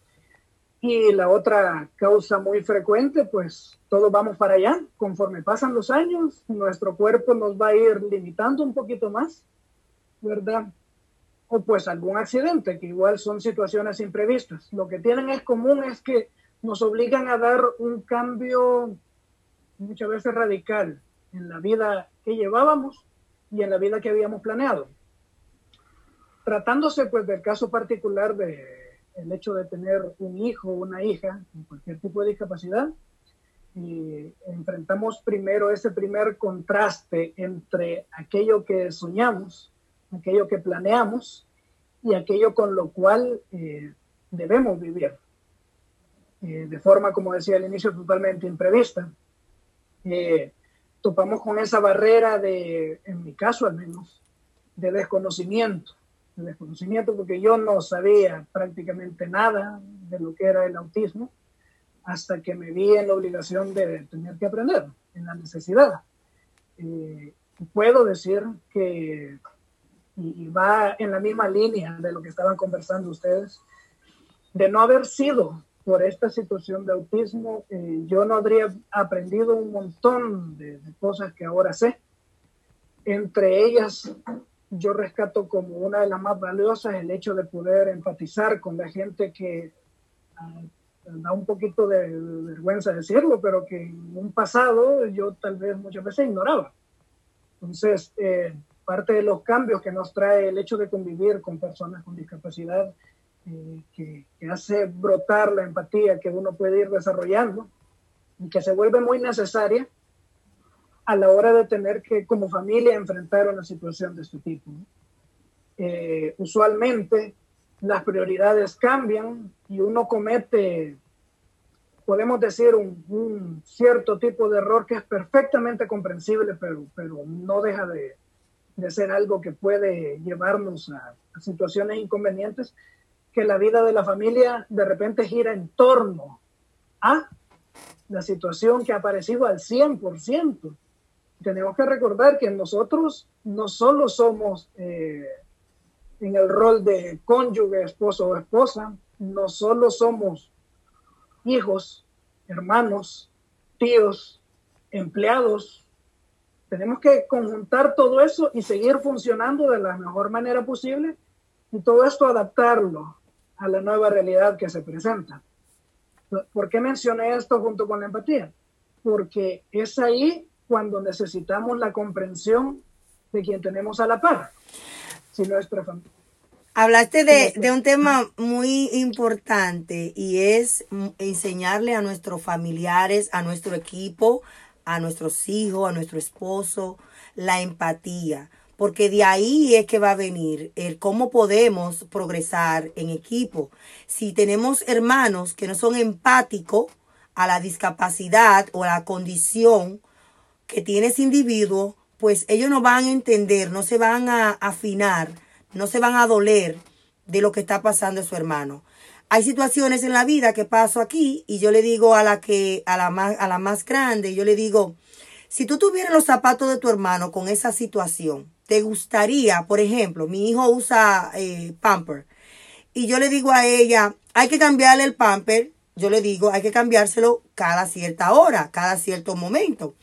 y la otra causa muy frecuente, pues todos vamos para allá. Conforme pasan los años, nuestro cuerpo nos va a ir limitando un poquito más, ¿verdad? O pues algún accidente, que igual son situaciones imprevistas. Lo que tienen es común es que nos obligan a dar un cambio muchas veces radical en la vida que llevábamos y en la vida que habíamos planeado. Tratándose pues del caso particular de el hecho de tener un hijo o una hija con cualquier tipo de discapacidad, y enfrentamos primero ese primer contraste entre aquello que soñamos, aquello que planeamos y aquello con lo cual eh, debemos vivir, eh, de forma, como decía al inicio, totalmente imprevista. Eh, topamos con esa barrera de, en mi caso al menos, de desconocimiento, de desconocimiento porque yo no sabía prácticamente nada de lo que era el autismo hasta que me vi en la obligación de tener que aprender, en la necesidad. Eh, puedo decir que, y, va en la misma línea de lo que estaban conversando ustedes, de no haber sido por esta situación de autismo, eh, yo no habría aprendido un montón de, cosas que ahora sé. Entre ellas, yo rescato como una de las más valiosas el hecho de poder empatizar con la gente que ah, da un poquito de vergüenza decirlo, pero que en un pasado yo tal vez muchas veces ignoraba. Entonces, eh, parte de los cambios que nos trae el hecho de convivir con personas con discapacidad, eh, que, que, hace brotar la empatía que uno puede ir desarrollando y que se vuelve muy necesaria a la hora de tener que como familia enfrentar una situación de este tipo. Eh, usualmente las prioridades cambian y uno comete, podemos decir, un, cierto tipo de error que es perfectamente comprensible, pero, pero no deja de, de ser algo que puede llevarnos a, situaciones inconvenientes, que la vida de la familia de repente gira en torno a la situación que ha aparecido al 100%. Tenemos que recordar que nosotros no solo somos... Eh, en el rol de cónyuge, esposo o esposa, no solo somos hijos, hermanos, tíos, empleados, tenemos que conjuntar todo eso y seguir funcionando de la mejor manera posible y todo esto adaptarlo a la nueva realidad que se presenta. ¿Por qué mencioné esto junto con la empatía? Porque es ahí cuando necesitamos la comprensión de quien tenemos a la par si Hablaste de, de, un tema muy importante y es enseñarle a nuestros familiares, a nuestro equipo, a nuestros hijos, a nuestro esposo, la empatía, porque de ahí es que va a venir el cómo podemos progresar en equipo. Si tenemos hermanos que no son empáticos a la discapacidad o a la condición que tiene ese individuo, pues ellos no van a entender, no se van a afinar, no se van a doler de lo que está pasando a su hermano. Hay situaciones en la vida que paso aquí y yo le digo a la que a la más a la más grande, yo le digo, si tú tuvieras los zapatos de tu hermano con esa situación, te gustaría, por ejemplo, mi hijo usa eh, pamper y yo le digo a ella, hay que cambiarle el pamper, yo le digo, hay que cambiárselo cada cierta hora, cada cierto momento.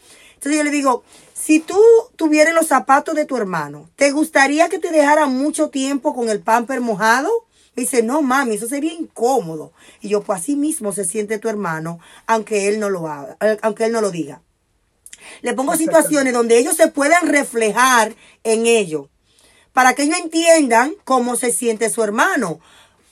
Entonces yo le digo, si tú tuvieras los zapatos de tu hermano, ¿te gustaría que te dejara mucho tiempo con el pamper mojado? dice, no mami, eso sería incómodo. Y yo, pues así mismo se siente tu hermano, aunque él no lo haga, aunque él no lo diga. Le pongo situaciones donde ellos se puedan reflejar en ello, para que ellos entiendan cómo se siente su hermano.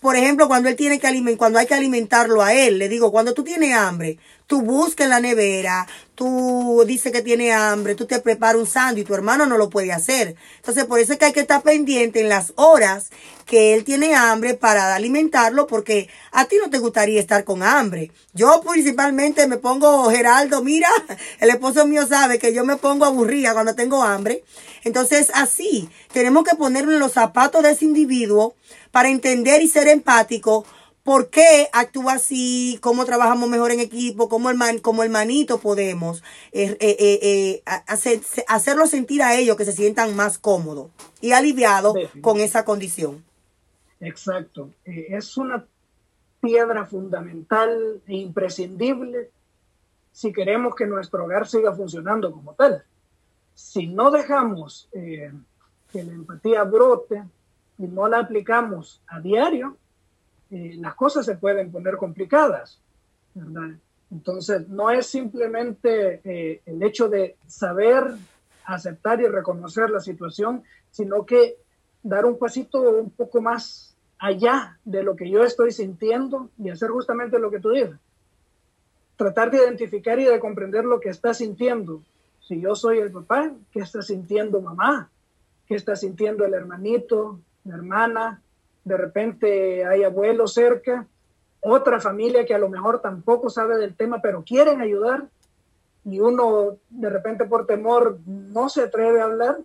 Por ejemplo, cuando él tiene que alimentar, cuando hay que alimentarlo a él, le digo, cuando tú tienes hambre, tú buscas en la nevera, tú dices que tiene hambre, tú te preparas un sándwich, tu hermano no lo puede hacer. Entonces, por eso es que hay que estar pendiente en las horas que él tiene hambre para alimentarlo, porque a ti no te gustaría estar con hambre. Yo principalmente me pongo, Geraldo, mira, (laughs) el esposo mío sabe que yo me pongo aburrida cuando tengo hambre. Entonces, así, tenemos que ponernos los zapatos de ese individuo para entender y ser empático por qué actúa así, cómo trabajamos mejor en equipo, cómo, el como hermanito podemos eh, eh, eh, hacer, hacerlo sentir a ellos que se sientan más cómodos y aliviados con esa condición. Exacto. es una piedra fundamental e imprescindible si queremos que nuestro hogar siga funcionando como tal. Si no dejamos que la empatía brote y no la aplicamos a diario, eh, las cosas se pueden poner complicadas. Entonces, no es simplemente eh, el hecho de saber aceptar y reconocer la situación, sino que dar un pasito un poco más allá de lo que yo estoy sintiendo y hacer justamente lo que tú dices. tratar de identificar y de comprender lo que está sintiendo. Si yo soy el papá, ¿qué está sintiendo mamá? ¿Qué está sintiendo el hermanito, la hermana? De repente hay abuelos cerca, otra familia que a lo mejor tampoco sabe del tema, pero quieren ayudar y uno de repente por temor no se atreve a hablar.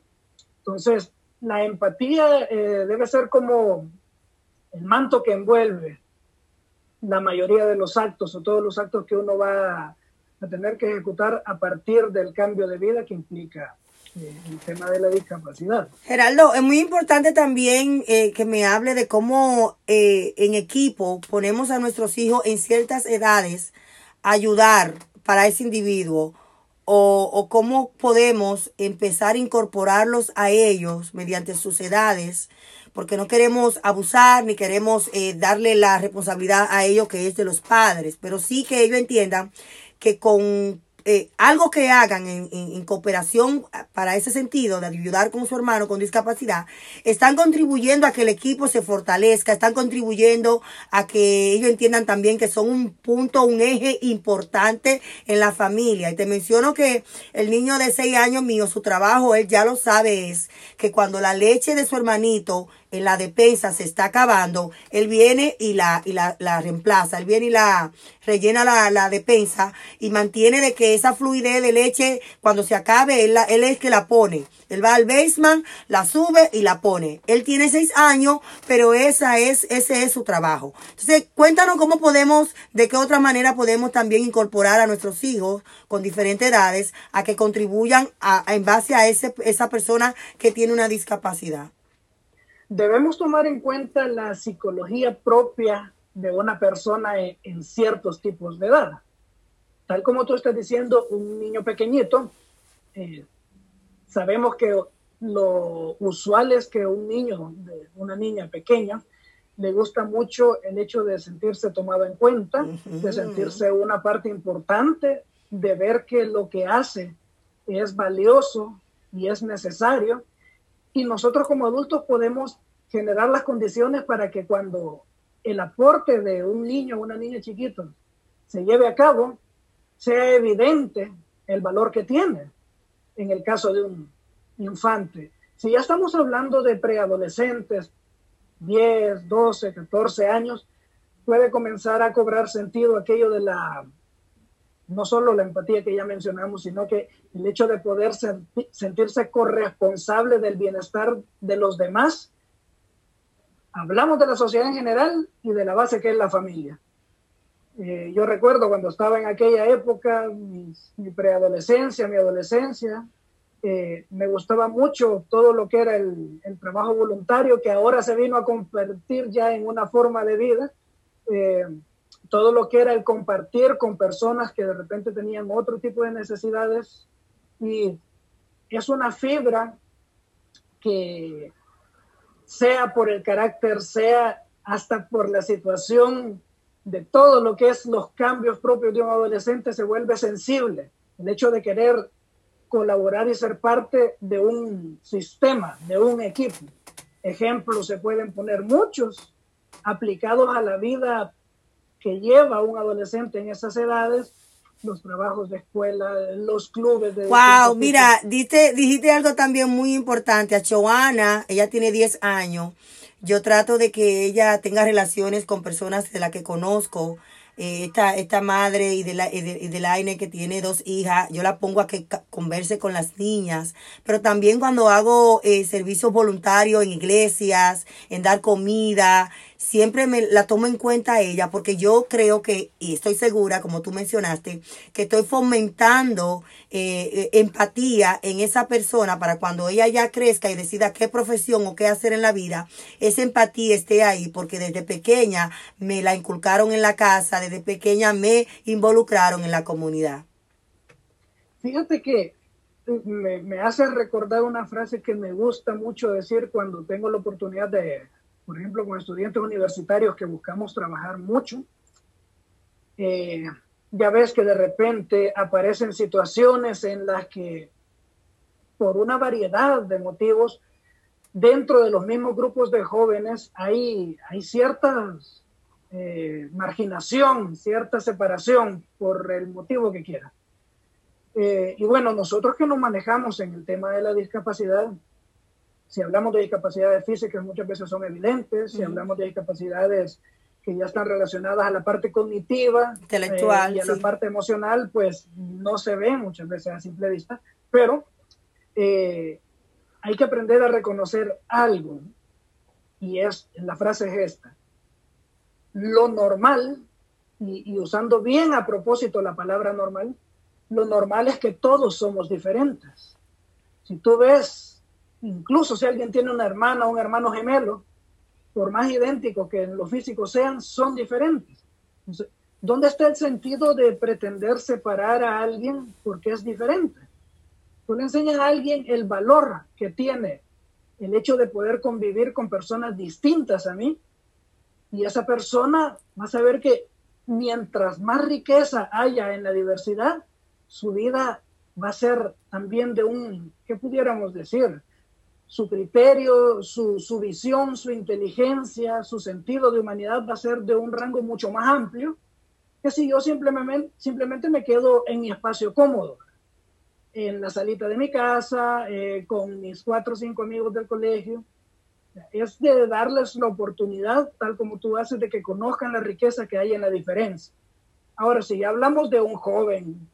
Entonces, la empatía eh, debe ser como el manto que envuelve la mayoría de los actos o todos los actos que uno va a tener que ejecutar a partir del cambio de vida que implica el tema de la discapacidad. Geraldo, es muy importante también eh, que me hable de cómo eh, en equipo ponemos a nuestros hijos en ciertas edades a ayudar para ese individuo o, cómo podemos empezar a incorporarlos a ellos mediante sus edades porque no queremos abusar ni queremos eh, darle la responsabilidad a ellos que es de los padres, pero sí que ellos entiendan que con eh, algo que hagan en, cooperación para ese sentido, de ayudar con su hermano con discapacidad, están contribuyendo a que el equipo se fortalezca, están contribuyendo a que ellos entiendan también que son un punto, un eje importante en la familia. Y te menciono que el niño de seis años mío, su trabajo, él ya lo sabe, es que cuando la leche de su hermanito la despensa se está acabando, él viene y la, y la, la reemplaza, él viene y la rellena la, la despensa y mantiene de que esa fluidez de leche, cuando se acabe, él, él es que la pone. Él va al basement, la sube y la pone. Él tiene seis años, pero esa es, ese es su trabajo. Entonces, cuéntanos cómo podemos, de qué otra manera podemos también incorporar a nuestros hijos con diferentes edades a que contribuyan a, a en base a ese, esa persona que tiene una discapacidad debemos tomar en cuenta la psicología propia de una persona en, en, ciertos tipos de edad. Tal como tú estás diciendo, un niño pequeñito, eh, sabemos que lo usual es que un niño, una niña pequeña, le gusta mucho el hecho de sentirse tomado en cuenta, uh -huh. de sentirse una parte importante, de ver que lo que hace es valioso y es necesario y nosotros como adultos podemos generar las condiciones para que cuando el aporte de un niño o una niña chiquito se lleve a cabo, sea evidente el valor que tiene en el caso de un infante. Si ya estamos hablando de preadolescentes, 10, 12, 14 años, puede comenzar a cobrar sentido aquello de la no solo la empatía que ya mencionamos, sino que el hecho de poder senti sentirse corresponsable del bienestar de los demás. Hablamos de la sociedad en general y de la base que es la familia. Eh, yo recuerdo cuando estaba en aquella época, mi, preadolescencia, mi adolescencia, eh, me gustaba mucho todo lo que era el, el, trabajo voluntario, que ahora se vino a convertir ya en una forma de vida. Eh, todo lo que era el compartir con personas que de repente tenían otro tipo de necesidades y es una fibra que sea por el carácter, sea hasta por la situación de todo lo que es los cambios propios de un adolescente, se vuelve sensible. El hecho de querer colaborar y ser parte de un sistema, de un equipo. Ejemplos se pueden poner muchos aplicados a la vida que lleva un adolescente en esas edades, los trabajos de escuela, los clubes de... Wow, mira, dijiste, dijiste algo también muy importante. A Joana, ella tiene 10 años. Yo trato de que ella tenga relaciones con personas de las que conozco. Eh, esta, esta madre y de la y de, y de la que tiene dos hijas, yo la pongo a que converse con las niñas, pero también cuando hago eh, servicios voluntarios en iglesias, en dar comida, siempre me la tomo en cuenta ella porque yo creo que, y estoy segura, como tú mencionaste, que estoy fomentando eh, empatía en esa persona para cuando ella ya crezca y decida qué profesión o qué hacer en la vida, esa empatía esté ahí porque desde pequeña me la inculcaron en la casa, desde pequeña me involucraron en la comunidad. Fíjate que me, me hace recordar una frase que me gusta mucho decir cuando tengo la oportunidad de por ejemplo, con estudiantes universitarios que buscamos trabajar mucho, eh, ya ves que de repente aparecen situaciones en las que por una variedad de motivos dentro de los mismos grupos de jóvenes hay, ciertas eh, marginación, cierta separación por el motivo que quiera. Eh, y bueno, nosotros que nos manejamos en el tema de la discapacidad, si hablamos de discapacidades físicas, muchas veces son evidentes, si hablamos de discapacidades que ya están relacionadas a la parte cognitiva intelectual eh, y a la parte emocional, pues no se ven muchas veces a simple vista, pero eh, hay que aprender a reconocer algo, y es, la frase es esta, lo normal, y, usando bien a propósito la palabra normal, lo normal es que todos somos diferentes. Si tú ves, incluso si alguien tiene una hermana o un hermano gemelo, por más idénticos que en lo físico sean, son diferentes. ¿Dónde está el sentido de pretender separar a alguien porque es diferente? Tú le enseñas a alguien el valor que tiene el hecho de poder convivir con personas distintas a mí y esa persona va a saber que mientras más riqueza haya en la diversidad, su vida va a ser también de un, ¿qué pudiéramos decir? Su criterio, su, su visión, su inteligencia, su sentido de humanidad va a ser de un rango mucho más amplio que si yo simplemente, simplemente me quedo en mi espacio cómodo, en la salita de mi casa, eh, con mis cuatro o cinco amigos del colegio. Es de darles la oportunidad, tal como tú haces, de que conozcan la riqueza que hay en la diferencia. Ahora, si hablamos de un joven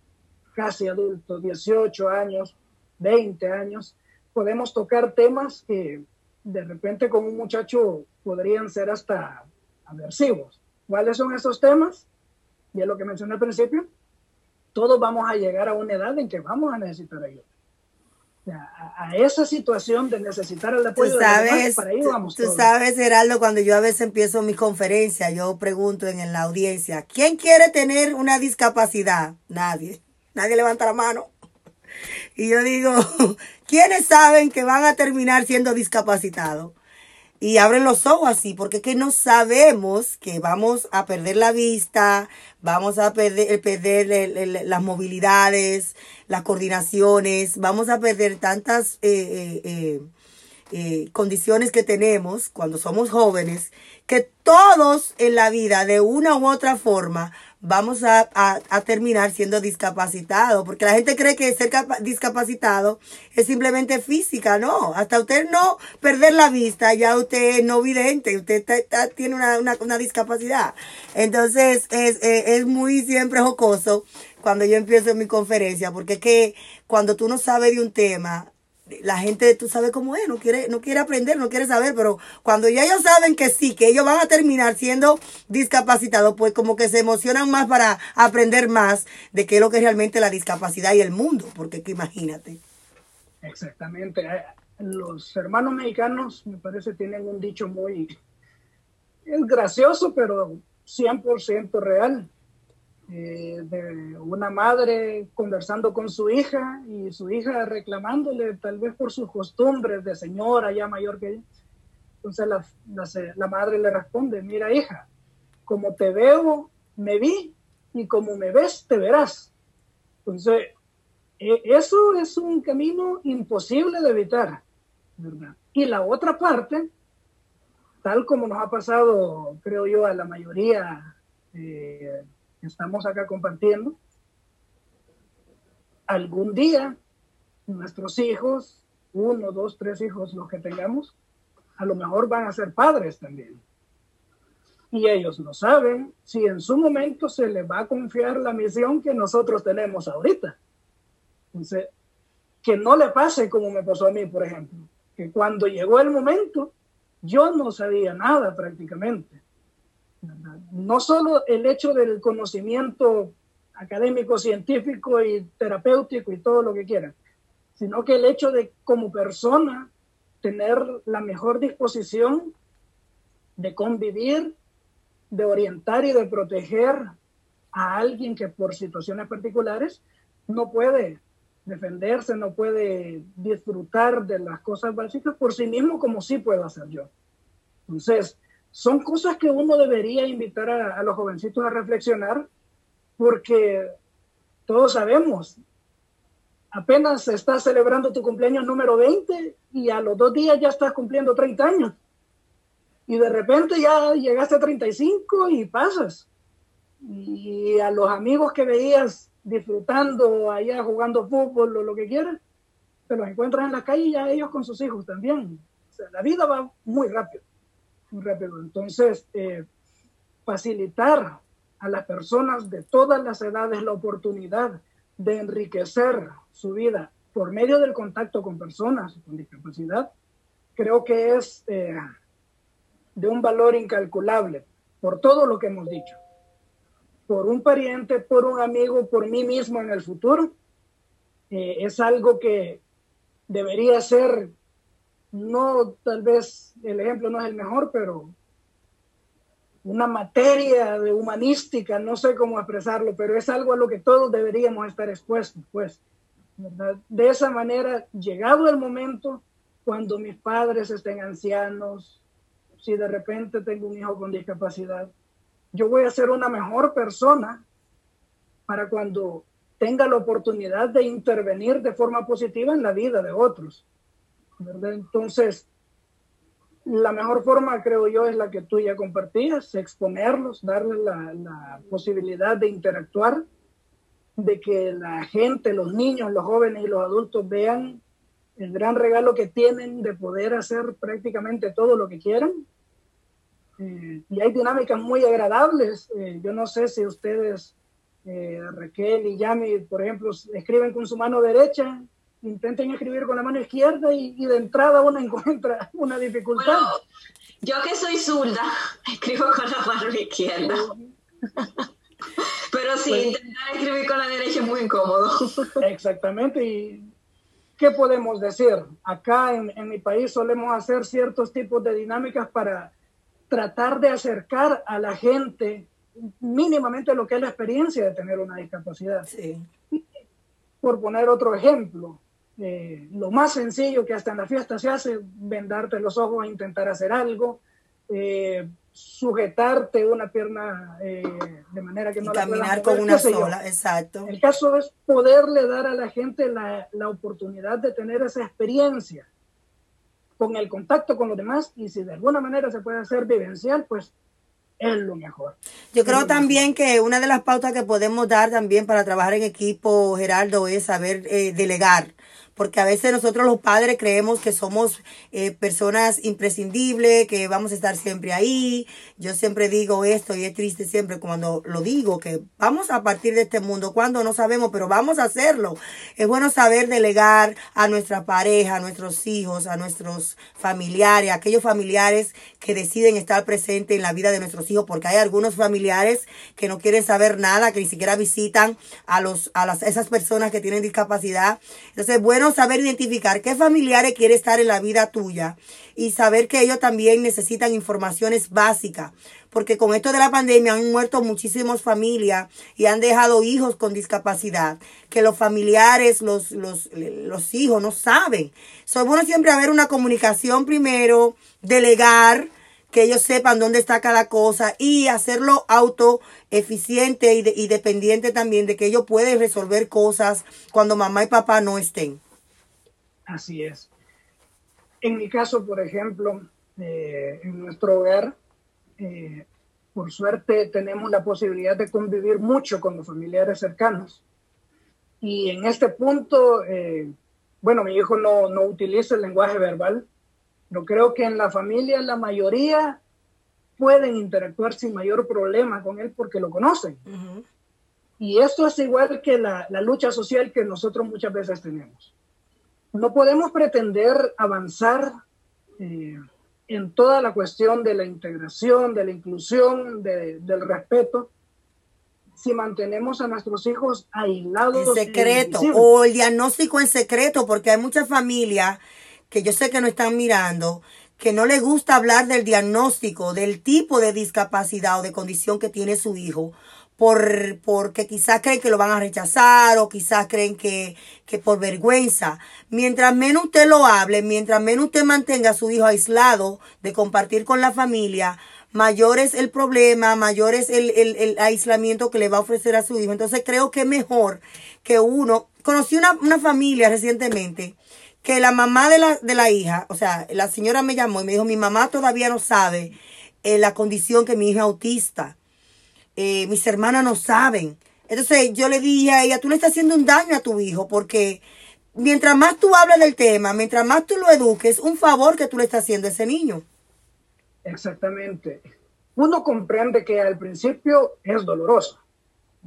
casi adulto, 18 años, 20 años, podemos tocar temas que de repente con un muchacho podrían ser hasta aversivos. ¿Cuáles son esos temas? Y es lo que mencioné al principio. Todos vamos a llegar a una edad en que vamos a necesitar ayuda. a, esa situación de necesitar el apoyo tú sabes, para ahí vamos. Tú, sabes, Geraldo, cuando yo a veces empiezo mi conferencia, yo pregunto en la audiencia, ¿quién quiere tener una discapacidad? Nadie. Nadie levanta la mano. Y yo digo, (laughs) ¿quiénes saben que van a terminar siendo discapacitados? Y abren los ojos así, porque es que no sabemos que vamos a perder la vista, vamos a perder, perder las movilidades, las coordinaciones, vamos a perder tantas eh, eh, eh, condiciones que tenemos cuando somos jóvenes, que todos en la vida, de una u otra forma, vamos a, terminar siendo discapacitados, porque la gente cree que ser discapacitado es simplemente física, no, hasta usted no perder la vista, ya usted es no vidente, usted tiene una, discapacidad. Entonces es, es, es muy siempre jocoso cuando yo empiezo mi conferencia, porque es que cuando tú no sabes de un tema, la gente, tú sabes cómo es, no quiere, no quiere aprender, no quiere saber, pero cuando ya ellos saben que sí, que ellos van a terminar siendo discapacitados, pues como que se emocionan más para aprender más de qué es lo que es realmente la discapacidad y el mundo, porque que imagínate. Exactamente. Eh, los hermanos mexicanos, me parece, tienen un dicho muy, es gracioso, pero 100% real. Eh, de una madre conversando con su hija y su hija reclamándole tal vez por sus costumbres de señora ya mayor que ella. Entonces la, la, madre le responde, mira hija, como te veo, me vi y como me ves, te verás. Entonces, e, eso es un camino imposible de evitar. Y la otra parte, tal como nos ha pasado, creo yo, a la mayoría eh, estamos acá compartiendo, algún día nuestros hijos, uno, dos, tres hijos, los que tengamos, a lo mejor van a ser padres también. Y ellos no saben si en su momento se les va a confiar la misión que nosotros tenemos ahorita. Entonces, que no le pase como me pasó a mí, por ejemplo, que cuando llegó el momento, yo no sabía nada prácticamente. No solo el hecho del conocimiento académico, científico y terapéutico y todo lo que quieran, sino que el hecho de como persona tener la mejor disposición de convivir, de orientar y de proteger a alguien que por situaciones particulares no puede defenderse, no puede disfrutar de las cosas básicas por sí mismo como sí puedo hacer yo. Entonces, son cosas que uno debería invitar a, los jovencitos a reflexionar, porque todos sabemos, apenas estás celebrando tu cumpleaños número 20 y a los dos días ya estás cumpliendo 30 años. Y de repente ya llegaste a 35 y pasas. Y a los amigos que veías disfrutando allá, jugando fútbol o lo que quieras, te los encuentras en la calle y ya ellos con sus hijos también. La vida va muy rápido, muy rápido. Entonces, eh, facilitar a las personas de todas las edades la oportunidad de enriquecer su vida por medio del contacto con personas con discapacidad, creo que es eh, de un valor incalculable por todo lo que hemos dicho. Por un pariente, por un amigo, por mí mismo en el futuro, eh, es algo que debería ser, no tal vez el ejemplo no es el mejor, pero una materia de humanística, no sé cómo expresarlo, pero es algo a lo que todos deberíamos estar expuestos, pues. De esa manera, llegado el momento, cuando mis padres estén ancianos, si de repente tengo un hijo con discapacidad, yo voy a ser una mejor persona para cuando tenga la oportunidad de intervenir de forma positiva en la vida de otros. ¿Verdad? Entonces, la mejor forma, creo yo, es la que tú ya compartías, exponerlos, darles la, la posibilidad de interactuar de que la gente, los niños, los jóvenes y los adultos vean el gran regalo que tienen de poder hacer prácticamente todo lo que quieran. Eh, y hay dinámicas muy agradables. Eh, yo no sé si ustedes, eh, Raquel y Yami, por ejemplo, escriben con su mano derecha, intenten escribir con la mano izquierda y, y de entrada uno encuentra una dificultad. Bueno, yo que soy zurda, (laughs) escribo con la mano izquierda. Pero sí, Pues- intentar escribir con la derecha es muy incómodo. (laughs) Exactamente. ¿Y qué podemos decir? Acá en, en mi país solemos hacer ciertos tipos de dinámicas para tratar de acercar a la gente mínimamente lo que es la experiencia de tener una discapacidad. Sí. Por poner otro ejemplo, eh, lo más sencillo que hasta en la fiesta se hace, vendarte los ojos e intentar hacer algo, eh, sujetarte una pierna eh, de manera que Y no la puedan caminar con una sé yo. sola, exacto. El caso es poderle dar a la gente la, la oportunidad de tener esa experiencia con el contacto con los demás y si de alguna manera se puede hacer vivencial, pues es lo mejor. Yo creo también que una de las pautas que podemos dar también para trabajar en equipo, Geraldo, es saber eh, delegar. Porque a veces nosotros los padres creemos que somos eh, personas imprescindibles, que vamos a estar siempre ahí. Yo siempre digo esto y es triste siempre cuando lo digo, que vamos a partir de este mundo, cuando no sabemos, pero vamos a hacerlo. Es bueno saber delegar a nuestra pareja, a nuestros hijos, a nuestros familiares, a aquellos familiares que deciden estar presentes en la vida de nuestros hijos, porque hay algunos familiares que no quieren saber nada, que ni siquiera visitan a los a las esas personas que tienen discapacidad. Entonces, es saber identificar qué familiares quiere estar en la vida tuya y saber que ellos también necesitan informaciones básicas, porque con esto de la pandemia han muerto muchísimas familias y han dejado hijos con discapacidad, que los familiares, los, los, los hijos no saben. So, es bueno siempre haber una comunicación primero, delegar, que ellos sepan dónde está cada cosa y hacerlo autoeficiente y, de- y dependiente también de que ellos pueden resolver cosas cuando mamá y papá no estén. Así es. En mi caso, por ejemplo, eh, en nuestro hogar, eh, por suerte tenemos la posibilidad de convivir mucho con los familiares cercanos. Y en este punto, eh, bueno, mi hijo no, no utiliza el lenguaje verbal, pero creo que en la familia la mayoría pueden interactuar sin mayor problema con él porque lo conocen. Y esto es igual que la, la lucha social que nosotros muchas veces tenemos. No podemos pretender avanzar eh, en toda la cuestión de la integración, de la inclusión, de- del respeto, si mantenemos a nuestros hijos aislados. En secreto o el diagnóstico en secreto, porque hay muchas familias que yo sé que no están mirando, que no les gusta hablar del diagnóstico, del tipo de discapacidad o de condición que tiene su hijo, por, porque quizás creen que lo van a rechazar o quizás creen que, que por vergüenza. Mientras menos usted lo hable, mientras menos usted mantenga a su hijo aislado de compartir con la familia, mayor es el problema, mayor es el, el, el aislamiento que le va a ofrecer a su hijo. Entonces creo que es mejor que uno, conocí una, una familia recientemente que la mamá de la, de la hija, o sea, la señora me llamó y me dijo, mi mamá todavía no sabe eh, la condición que mi hija autista. Eh, mis hermanas no saben. Entonces yo le dije a ella, tú le estás haciendo un daño a tu hijo porque mientras más tú hablas del tema, mientras más tú lo eduques, un favor que tú le estás haciendo a ese niño. Exactamente. Uno comprende que al principio es doloroso.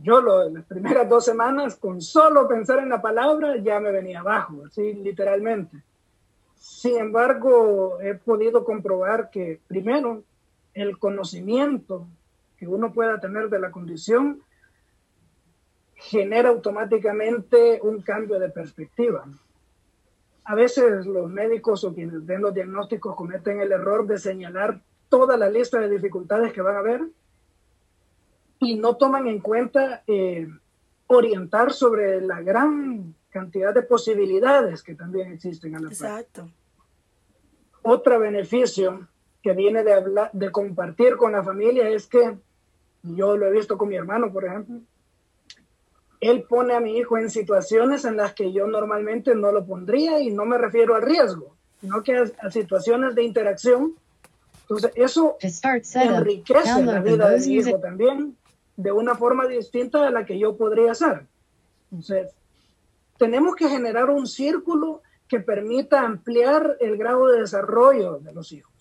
Yo lo, las primeras dos semanas, con solo pensar en la palabra, ya me venía abajo, así literalmente. Sin embargo, he podido comprobar que primero el conocimiento que uno pueda tener de la condición genera automáticamente un cambio de perspectiva. A veces los médicos o quienes den los diagnósticos cometen el error de señalar toda la lista de dificultades que van a haber y no toman en cuenta eh, orientar sobre la gran cantidad de posibilidades que también existen a la Exacto. Otro beneficio que viene de, hablar, de compartir con la familia es que yo lo he visto con mi hermano, por ejemplo, él pone a mi hijo en situaciones en las que yo normalmente no lo pondría y no me refiero al riesgo, sino que a, situaciones de interacción. Entonces, eso enriquece la vida de mi hijo también de una forma distinta a la que yo podría hacer. Entonces, tenemos que generar un círculo que permita ampliar el grado de desarrollo de los hijos.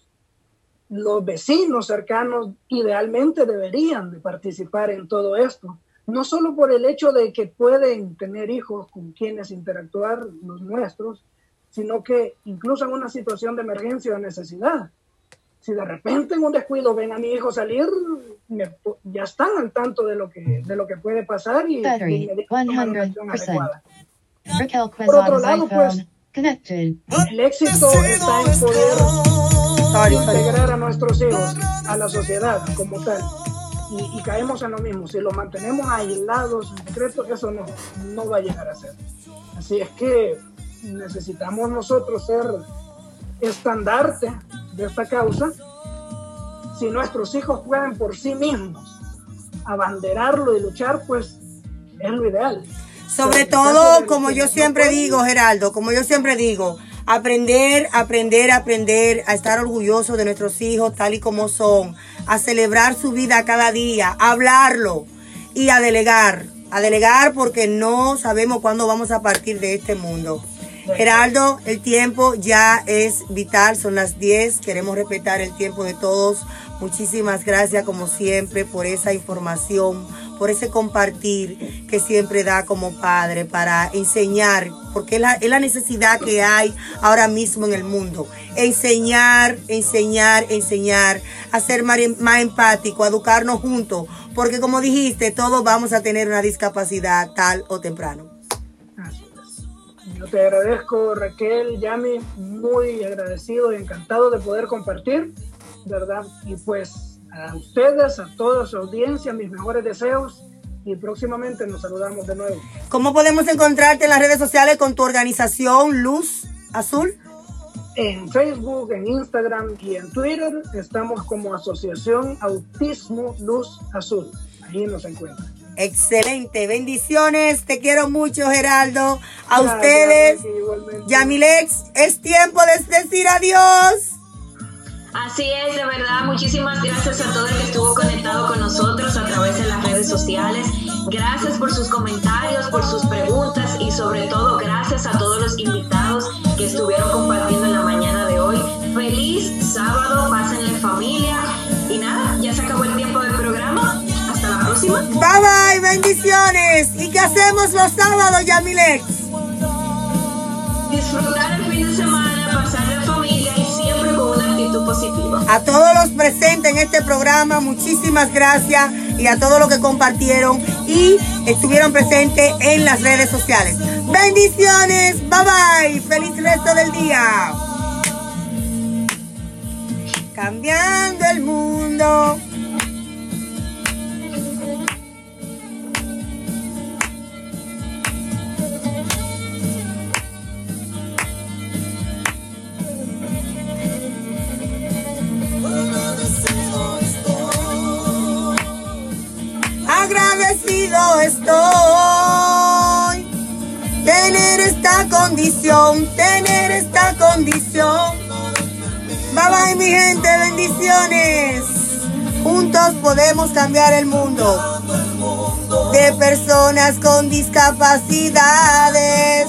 Los vecinos cercanos idealmente deberían de participar en todo esto, no solo por el hecho de que pueden tener hijos con quienes interactuar los nuestros, sino que incluso en una situación de emergencia o necesidad, si de repente en un descuido ven a mi hijo salir, ya están al tanto de lo que, de lo que puede pasar y, y Por otro lado, pues, el éxito está en poder integrar a nuestros hijos a la sociedad como tal. Y, caemos en lo mismo. Si los mantenemos aislados en secreto, eso no, no va a llegar a ser. Así es que necesitamos nosotros ser estandarte de esta causa, si nuestros hijos pueden por sí mismos abanderarlo y luchar, pues es lo ideal. Sobre todo, como yo siempre digo, Geraldo, como yo siempre digo, aprender, aprender, aprender a estar orgulloso de nuestros hijos tal y como son, a celebrar su vida cada día, a hablarlo y a delegar, a delegar porque no sabemos cuándo vamos a partir de este mundo. Geraldo, el tiempo ya es vital, son las 10, queremos respetar el tiempo de todos. Muchísimas gracias como siempre por esa información, por ese compartir que siempre da como padre para enseñar, porque es la, es la necesidad que hay ahora mismo en el mundo. Enseñar, enseñar, enseñar, a ser más, más empático, educarnos juntos, porque como dijiste, todos vamos a tener una discapacidad tal o temprano te agradezco, Raquel, Yami, muy agradecido y encantado de poder compartir, ¿verdad? Y pues a ustedes, a toda su audiencia, mis mejores deseos y próximamente nos saludamos de nuevo. ¿Cómo podemos encontrarte en las redes sociales con tu organización Luz Azul? En Facebook, en Instagram y en Twitter estamos como Asociación Autismo Luz Azul. Ahí nos encuentran. Excelente, bendiciones, te quiero mucho Geraldo, a ustedes, Yamilex, es tiempo de decir adiós. Así es, de verdad, muchísimas gracias a todo el que estuvo conectado con nosotros a través de las redes sociales. Gracias por sus comentarios, por sus preguntas y sobre todo gracias a todos los invitados que estuvieron compartiendo en la mañana de hoy. Feliz sábado, pásenle en familia y nada, ya se acabó el tiempo del programa. Bye bye, bendiciones. ¿Y qué hacemos los sábados, Yamilex? Disfrutar el fin de semana, A todos los presentes en este programa, muchísimas gracias y a todos los que compartieron y estuvieron presentes en las redes sociales. Bendiciones, bye bye, feliz resto del día. Cambiando el mundo. Tener esta condición. Bye bye mi gente, bendiciones. Juntos podemos cambiar el mundo de personas con discapacidades.